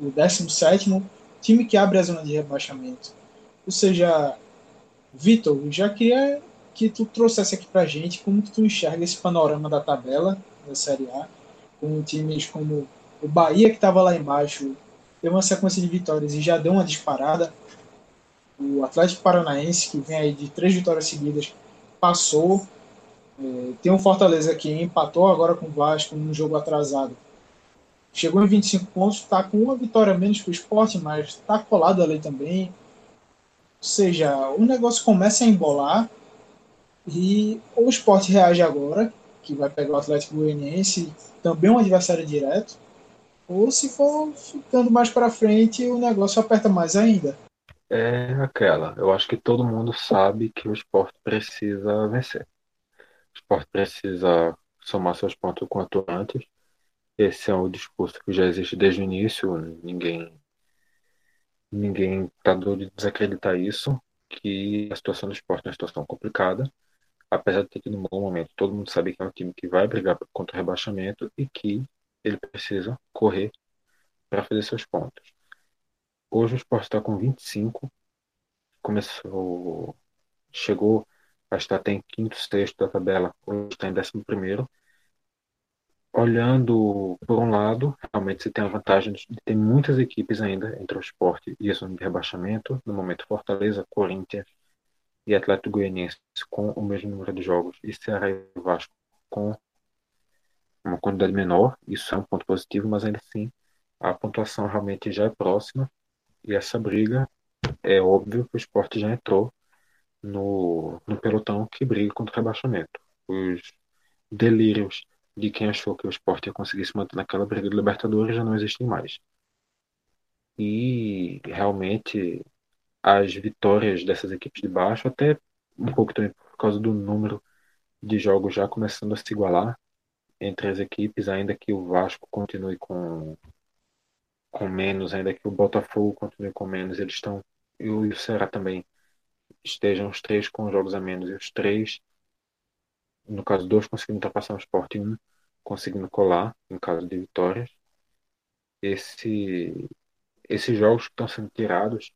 o 17 time que abre a zona de rebaixamento. Ou seja, Vitor, já queria que tu trouxesse aqui pra gente como tu enxerga esse panorama da tabela da Série A, com times como o Bahia, que estava lá embaixo, deu uma sequência de vitórias e já deu uma disparada. O Atlético Paranaense, que vem aí de três vitórias seguidas, passou. É, tem um Fortaleza que empatou agora com o Vasco num jogo atrasado. Chegou em 25 pontos, está com uma vitória menos que o esporte, mas está colado ali também. Ou seja, o negócio começa a embolar e o esporte reage agora, que vai pegar o Atlético Goianiense, também um adversário direto ou se for ficando mais para frente, o negócio aperta mais ainda. É aquela. Eu acho que todo mundo sabe que o esporte precisa vencer. O esporte precisa somar seus pontos o quanto antes. Esse é um discurso que já existe desde o início. Ninguém ninguém está de desacreditar isso, que a situação do esporte é uma situação complicada, apesar de ter tido um bom momento. Todo mundo sabe que é um time que vai brigar contra o rebaixamento e que ele precisa correr para fazer seus pontos. Hoje o Sport está com 25, começou, chegou a estar até em quinto, sexto da tabela, hoje está em décimo primeiro. olhando por um lado, realmente você tem a vantagem de ter muitas equipes ainda entre o esporte e a zona de rebaixamento. No momento, Fortaleza, Corinthians e Atlético Goianiense com o mesmo número de jogos e Ceará e Vasco com uma quantidade menor. Isso é um ponto positivo, mas ainda assim a pontuação realmente já é próxima e essa briga é óbvio que o esporte já entrou no, no pelotão que briga contra o rebaixamento. Os delírios de quem achou que o esporte ia conseguir se manter naquela briga de Libertadores já não existem mais. E realmente as vitórias dessas equipes de baixo, até um pouco também por causa do número de jogos já começando a se igualar entre as equipes, ainda que o Vasco continue com, com menos, ainda que o Botafogo continue com menos, eles estão, e o Ceará também estejam os três com jogos a menos, e os três no caso, dois conseguindo ultrapassar o Sport e um conseguindo colar, em caso de vitórias. Esse, esses jogos que estão sendo tirados,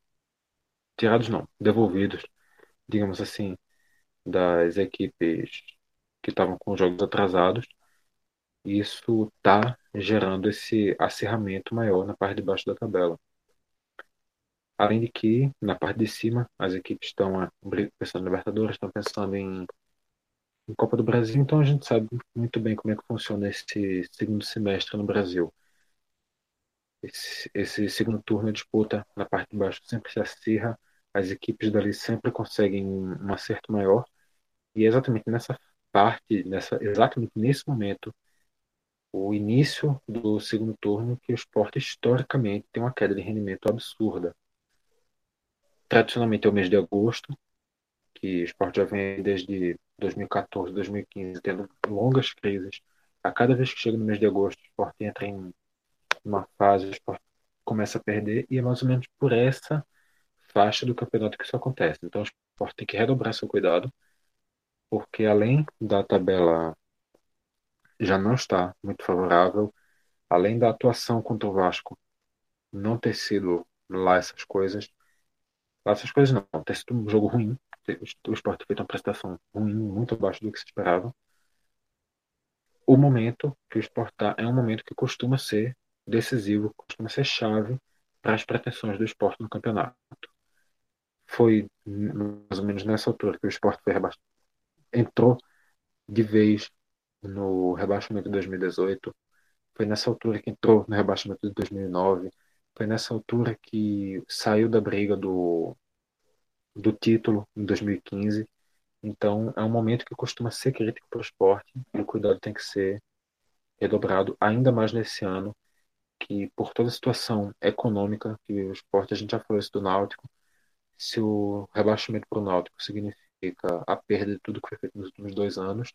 tirados não, devolvidos, digamos assim, das equipes que estavam com jogos atrasados, isso está gerando esse acirramento maior na parte de baixo da tabela. Além de que, na parte de cima, as equipes estão pensando em Libertadores, estão pensando em em Copa do Brasil, então a gente sabe muito bem como é que funciona esse segundo semestre no Brasil. Esse, esse segundo turno disputa na parte de baixo sempre se acirra, as equipes dali sempre conseguem um acerto maior, e é exatamente nessa parte, nessa, exatamente nesse momento, o início do segundo turno, que o esporte historicamente tem uma queda de rendimento absurda. Tradicionalmente é o mês de agosto, que o esporte já vem desde 2014, 2015, tendo longas crises. A cada vez que chega no mês de agosto, o esporte entra em uma fase, o esporte começa a perder, e é mais ou menos por essa faixa do campeonato que isso acontece. Então o esporte tem que redobrar seu cuidado, porque além da tabela já não está muito favorável, além da atuação contra o Vasco não ter sido lá essas coisas, lá essas coisas não, ter sido um jogo ruim, o esporte fez uma prestação ruim, muito abaixo do que se esperava. O momento que o esporte está é um momento que costuma ser decisivo, costuma ser chave para as pretensões do esporte no campeonato. Foi mais ou menos nessa altura que o esporte foi rebaixado. Entrou de vez no rebaixamento de 2018. Foi nessa altura que entrou no rebaixamento de 2009. Foi nessa altura que saiu da briga do do título em 2015. Então, é um momento que costuma ser crítico para o esporte e o cuidado tem que ser redobrado ainda mais nesse ano, que por toda a situação econômica que o esporte, a gente já falou isso do Náutico, se o rebaixamento para o Náutico significa a perda de tudo que foi feito nos últimos dois anos,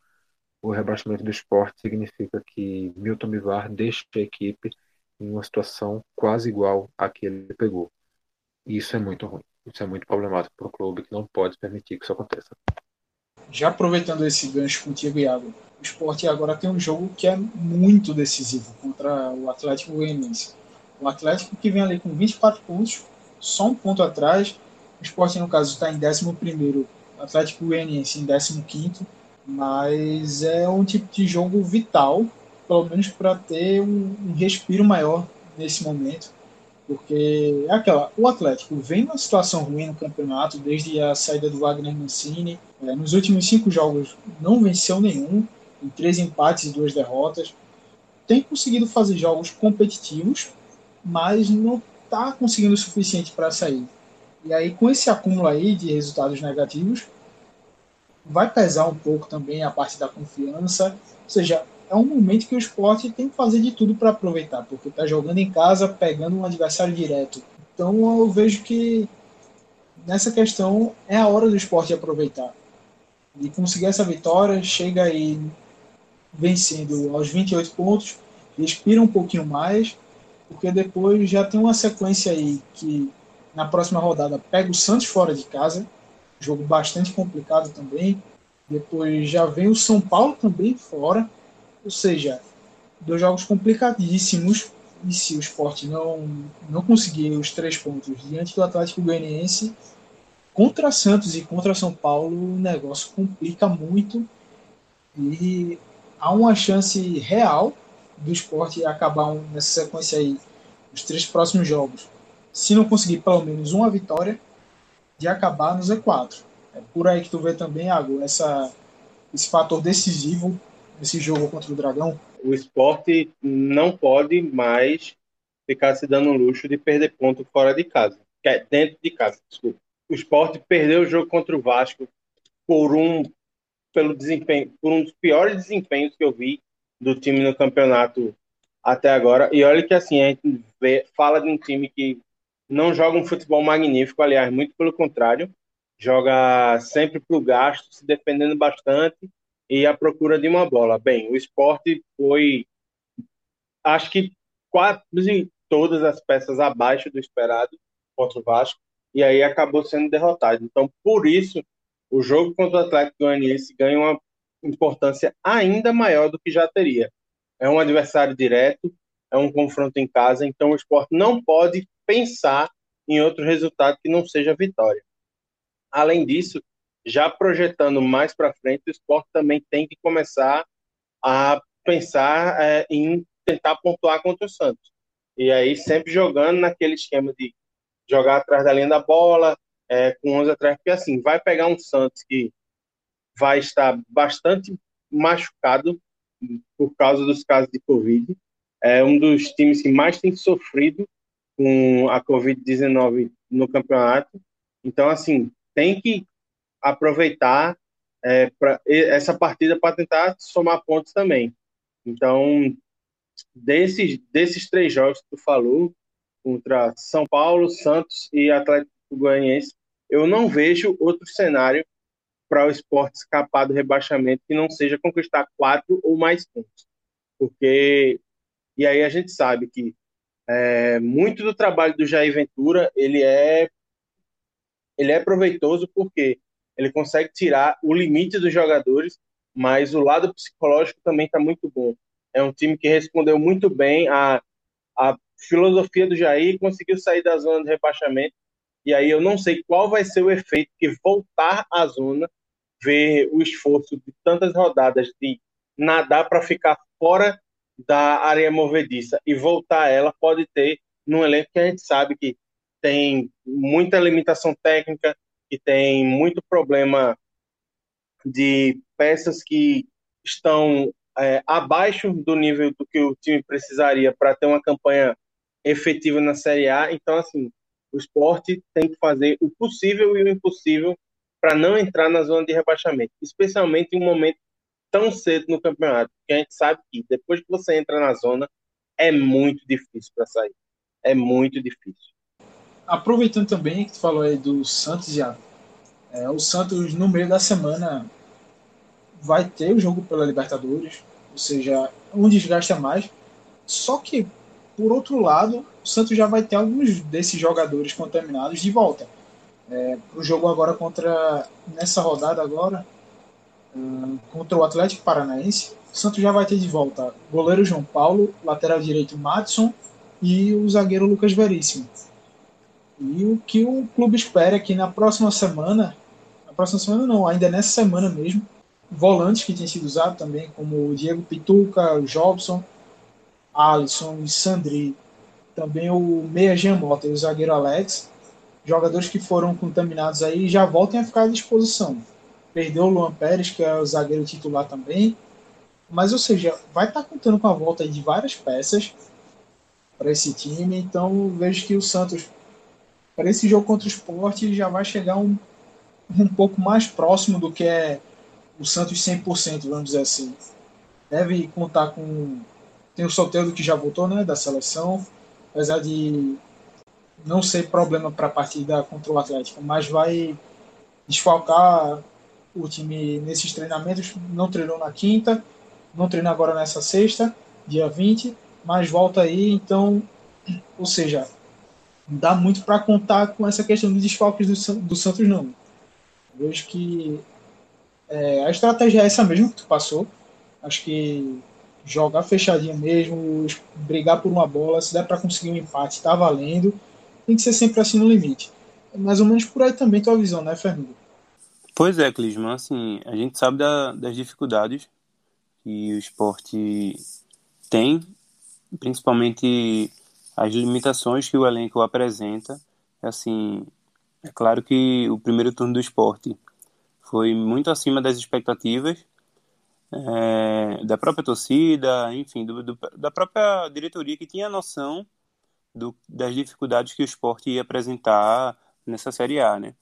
o rebaixamento do esporte significa que Milton Bivar deixa a equipe em uma situação quase igual à que ele pegou. E isso é muito ruim. Isso é muito problemático para o clube que não pode permitir que isso aconteça. Já aproveitando esse gancho contigo, Iago, o esporte agora tem um jogo que é muito decisivo contra o Atlético Goianiense. O Atlético que vem ali com 24 pontos, só um ponto atrás. O esporte, no caso, está em 11, o Atlético Goianiense em 15, mas é um tipo de jogo vital, pelo menos para ter um, um respiro maior nesse momento porque é aquela, o Atlético vem numa situação ruim no campeonato desde a saída do Wagner Mancini. É, nos últimos cinco jogos não venceu nenhum, em três empates e duas derrotas. Tem conseguido fazer jogos competitivos, mas não está conseguindo o suficiente para sair. E aí, com esse acúmulo aí de resultados negativos, vai pesar um pouco também a parte da confiança. Ou seja, é um momento que o esporte tem que fazer de tudo para aproveitar, porque está jogando em casa, pegando um adversário direto. Então eu vejo que nessa questão é a hora do esporte aproveitar. E conseguir essa vitória, chega aí vencendo aos 28 pontos, respira um pouquinho mais, porque depois já tem uma sequência aí que na próxima rodada pega o Santos fora de casa, jogo bastante complicado também. Depois já vem o São Paulo também fora. Ou seja, dois jogos complicadíssimos. E se o esporte não, não conseguir os três pontos diante do Atlético Goianiense, contra Santos e contra São Paulo, o negócio complica muito. E há uma chance real do esporte acabar nessa sequência aí, os três próximos jogos, se não conseguir pelo menos uma vitória, de acabar no Z4. É por aí que tu vê também, Água, essa, esse fator decisivo nesse jogo contra o Dragão. O esporte não pode mais ficar se dando luxo de perder ponto fora de casa, é dentro de casa, desculpa. O esporte perdeu o jogo contra o Vasco por um pelo desempenho, por um dos piores desempenhos que eu vi do time no campeonato até agora. E olha que assim, a gente vê, fala de um time que não joga um futebol magnífico, aliás, muito pelo contrário, joga sempre para o gasto, se defendendo bastante e à procura de uma bola. Bem, o esporte foi, acho que quase todas as peças abaixo do esperado contra o Vasco, e aí acabou sendo derrotado. Então, por isso, o jogo contra o Atlético Goianiense ganha uma importância ainda maior do que já teria. É um adversário direto, é um confronto em casa, então o esporte não pode pensar em outro resultado que não seja vitória. Além disso, já projetando mais para frente, o esporte também tem que começar a pensar é, em tentar pontuar contra o Santos. E aí sempre jogando naquele esquema de jogar atrás da linha da bola, é, com 11 atrás, porque assim, vai pegar um Santos que vai estar bastante machucado por causa dos casos de Covid. É um dos times que mais tem sofrido com a Covid-19 no campeonato. Então, assim, tem que aproveitar é, pra, essa partida para tentar somar pontos também. Então, desses, desses três jogos que tu falou, contra São Paulo, Santos e Atlético Goianiense, eu não vejo outro cenário para o esporte escapar do rebaixamento que não seja conquistar quatro ou mais pontos. Porque, e aí a gente sabe que é, muito do trabalho do Jair Ventura, ele é, ele é proveitoso porque ele consegue tirar o limite dos jogadores, mas o lado psicológico também está muito bom. É um time que respondeu muito bem à, à filosofia do Jair conseguiu sair da zona de rebaixamento e aí eu não sei qual vai ser o efeito que voltar à zona, ver o esforço de tantas rodadas de nadar para ficar fora da área movediça e voltar ela pode ter num elenco que a gente sabe que tem muita limitação técnica, que tem muito problema de peças que estão é, abaixo do nível do que o time precisaria para ter uma campanha efetiva na Série A. Então, assim, o esporte tem que fazer o possível e o impossível para não entrar na zona de rebaixamento, especialmente em um momento tão cedo no campeonato, porque a gente sabe que depois que você entra na zona é muito difícil para sair. É muito difícil. Aproveitando também que tu falou aí do Santos já, é, o Santos no meio da semana vai ter o jogo pela Libertadores, ou seja, um desgaste a mais. Só que por outro lado, o Santos já vai ter alguns desses jogadores contaminados de volta. É, o jogo agora contra. Nessa rodada agora, contra o Atlético Paranaense, o Santos já vai ter de volta goleiro João Paulo, lateral direito Matson e o zagueiro Lucas Veríssimo. E o que o clube espera é que na próxima semana, na próxima semana não, ainda nessa semana mesmo, volantes que têm sido usados também, como o Diego Pituca, o Jobson, Alisson e Sandri, também o Meia Giamota e o zagueiro Alex, jogadores que foram contaminados aí já voltem a ficar à disposição. Perdeu o Luan Pérez, que é o zagueiro titular também. Mas, ou seja, vai estar tá contando com a volta de várias peças para esse time. Então, vejo que o Santos, para esse jogo contra o esporte, já vai chegar um, um pouco mais próximo do que é o Santos 100%, vamos dizer assim. Deve contar com tem o Soteldo que já voltou, né, da seleção, apesar de não ser problema para a partida contra o Atlético, mas vai desfalcar o time nesses treinamentos. Não treinou na quinta, não treinou agora nessa sexta, dia 20, mas volta aí, então, ou seja, dá muito para contar com essa questão de desfalques do, do Santos, não. Eu vejo que é, a estratégia é essa mesmo que tu passou. Acho que jogar fechadinho mesmo, brigar por uma bola, se der para conseguir um empate, tá valendo. Tem que ser sempre assim no limite. É mais ou menos por aí também tua visão, né, Fernando? Pois é, Clisman, assim, a gente sabe da, das dificuldades que o esporte tem, principalmente as limitações que o elenco apresenta. Assim, é claro que o primeiro turno do esporte foi muito acima das expectativas é, da própria torcida, enfim, do, do, da própria diretoria que tinha noção do, das dificuldades que o esporte ia apresentar nessa Série A, né?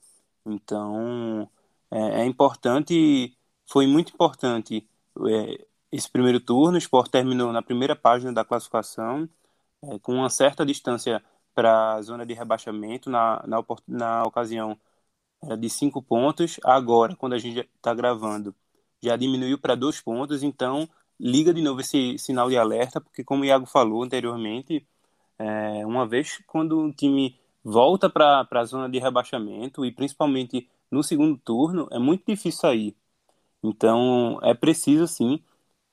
Então, é, é importante, foi muito importante é, esse primeiro turno, o esporte terminou na primeira página da classificação, é, com uma certa distância para a zona de rebaixamento, na, na, na ocasião era de cinco pontos, agora, quando a gente está gravando, já diminuiu para dois pontos, então liga de novo esse sinal de alerta, porque como o Iago falou anteriormente, é, uma vez quando o time volta para a zona de rebaixamento, e principalmente no segundo turno, é muito difícil sair. Então é preciso sim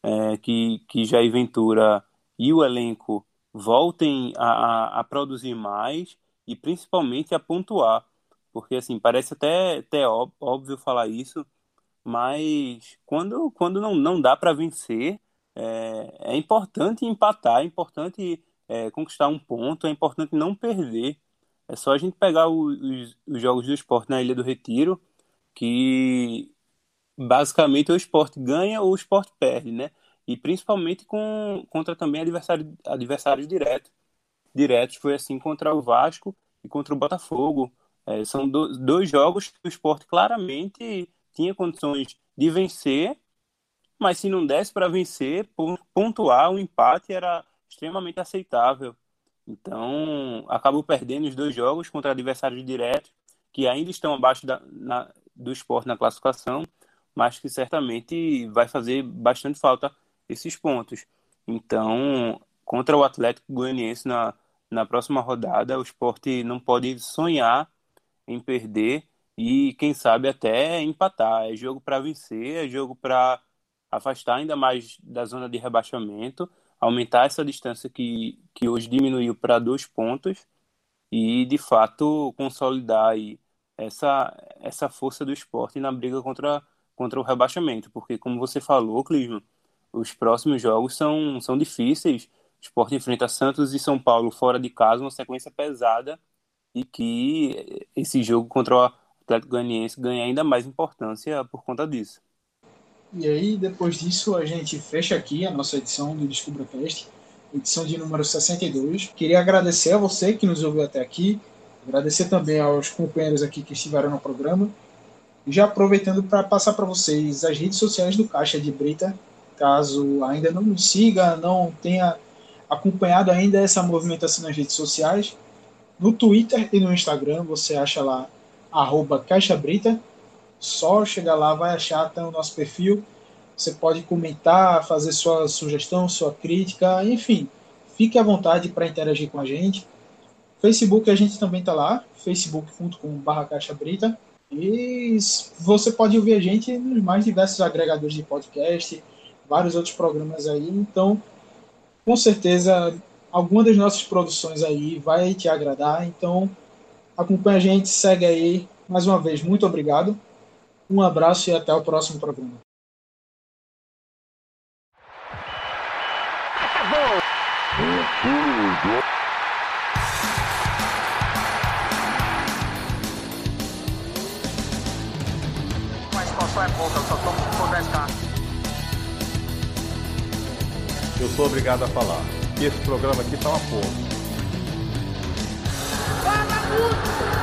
é, que, que Jair Ventura e o elenco voltem a, a, a produzir mais e principalmente a pontuar. Porque assim, parece até, até óbvio falar isso, mas quando, quando não, não dá para vencer, é, é, importante empatar, é importante é, conquistar um ponto, é importante não perder. É só a gente pegar os, os jogos do esporte na Ilha do Retiro, que basicamente o esporte ganha ou o esporte perde, né? E principalmente com, contra também adversário, adversários diretos. Diretos foi assim contra o Vasco e contra o Botafogo. É, são do, dois jogos que o esporte claramente tinha condições de vencer, mas se não desse para vencer, pontuar um empate era extremamente aceitável. Então, acabou perdendo os dois jogos contra adversários diretos, que ainda estão abaixo da, na, do esporte na classificação, mas que certamente vai fazer bastante falta esses pontos. Então, contra o Atlético Goianiense na, na próxima rodada, o esporte não pode sonhar em perder e quem sabe até empatar. É jogo para vencer, é jogo para afastar ainda mais da zona de rebaixamento, aumentar essa distância que, que hoje diminuiu para dois pontos e de fato consolidar aí essa, essa força do esporte na briga contra, contra o rebaixamento, porque como você falou, Clisman, os próximos jogos são, são difíceis. O esporte enfrenta Santos e São Paulo fora de casa, uma sequência pesada e que esse jogo contra o Atlético Goianiense ganha ainda mais importância por conta disso. E aí, depois disso, a gente fecha aqui a nossa edição do Descubra Cast, edição de número 62. Queria agradecer a você que nos ouviu até aqui, agradecer também aos companheiros aqui que estiveram no programa. E já aproveitando para passar para vocês as redes sociais do Caixa de Brita, caso ainda não nos siga, não tenha acompanhado ainda essa movimentação nas redes sociais, no Twitter e no Instagram você acha lá arroba Caixa Brita. Só chegar lá, vai achar até o nosso perfil. Você pode comentar, fazer sua sugestão, sua crítica, enfim. Fique à vontade para interagir com a gente. Facebook a gente também está lá, facebook.com.br. E você pode ouvir a gente nos mais diversos agregadores de podcast, vários outros programas aí. Então, com certeza, alguma das nossas produções aí vai te agradar. Então, acompanha a gente, segue aí. Mais uma vez, muito obrigado. Um abraço e até o próximo programa. Mas qual é pouca, eu só tomo se for 10k. Eu sou obrigado a falar que esse programa aqui tá uma porra. Fala!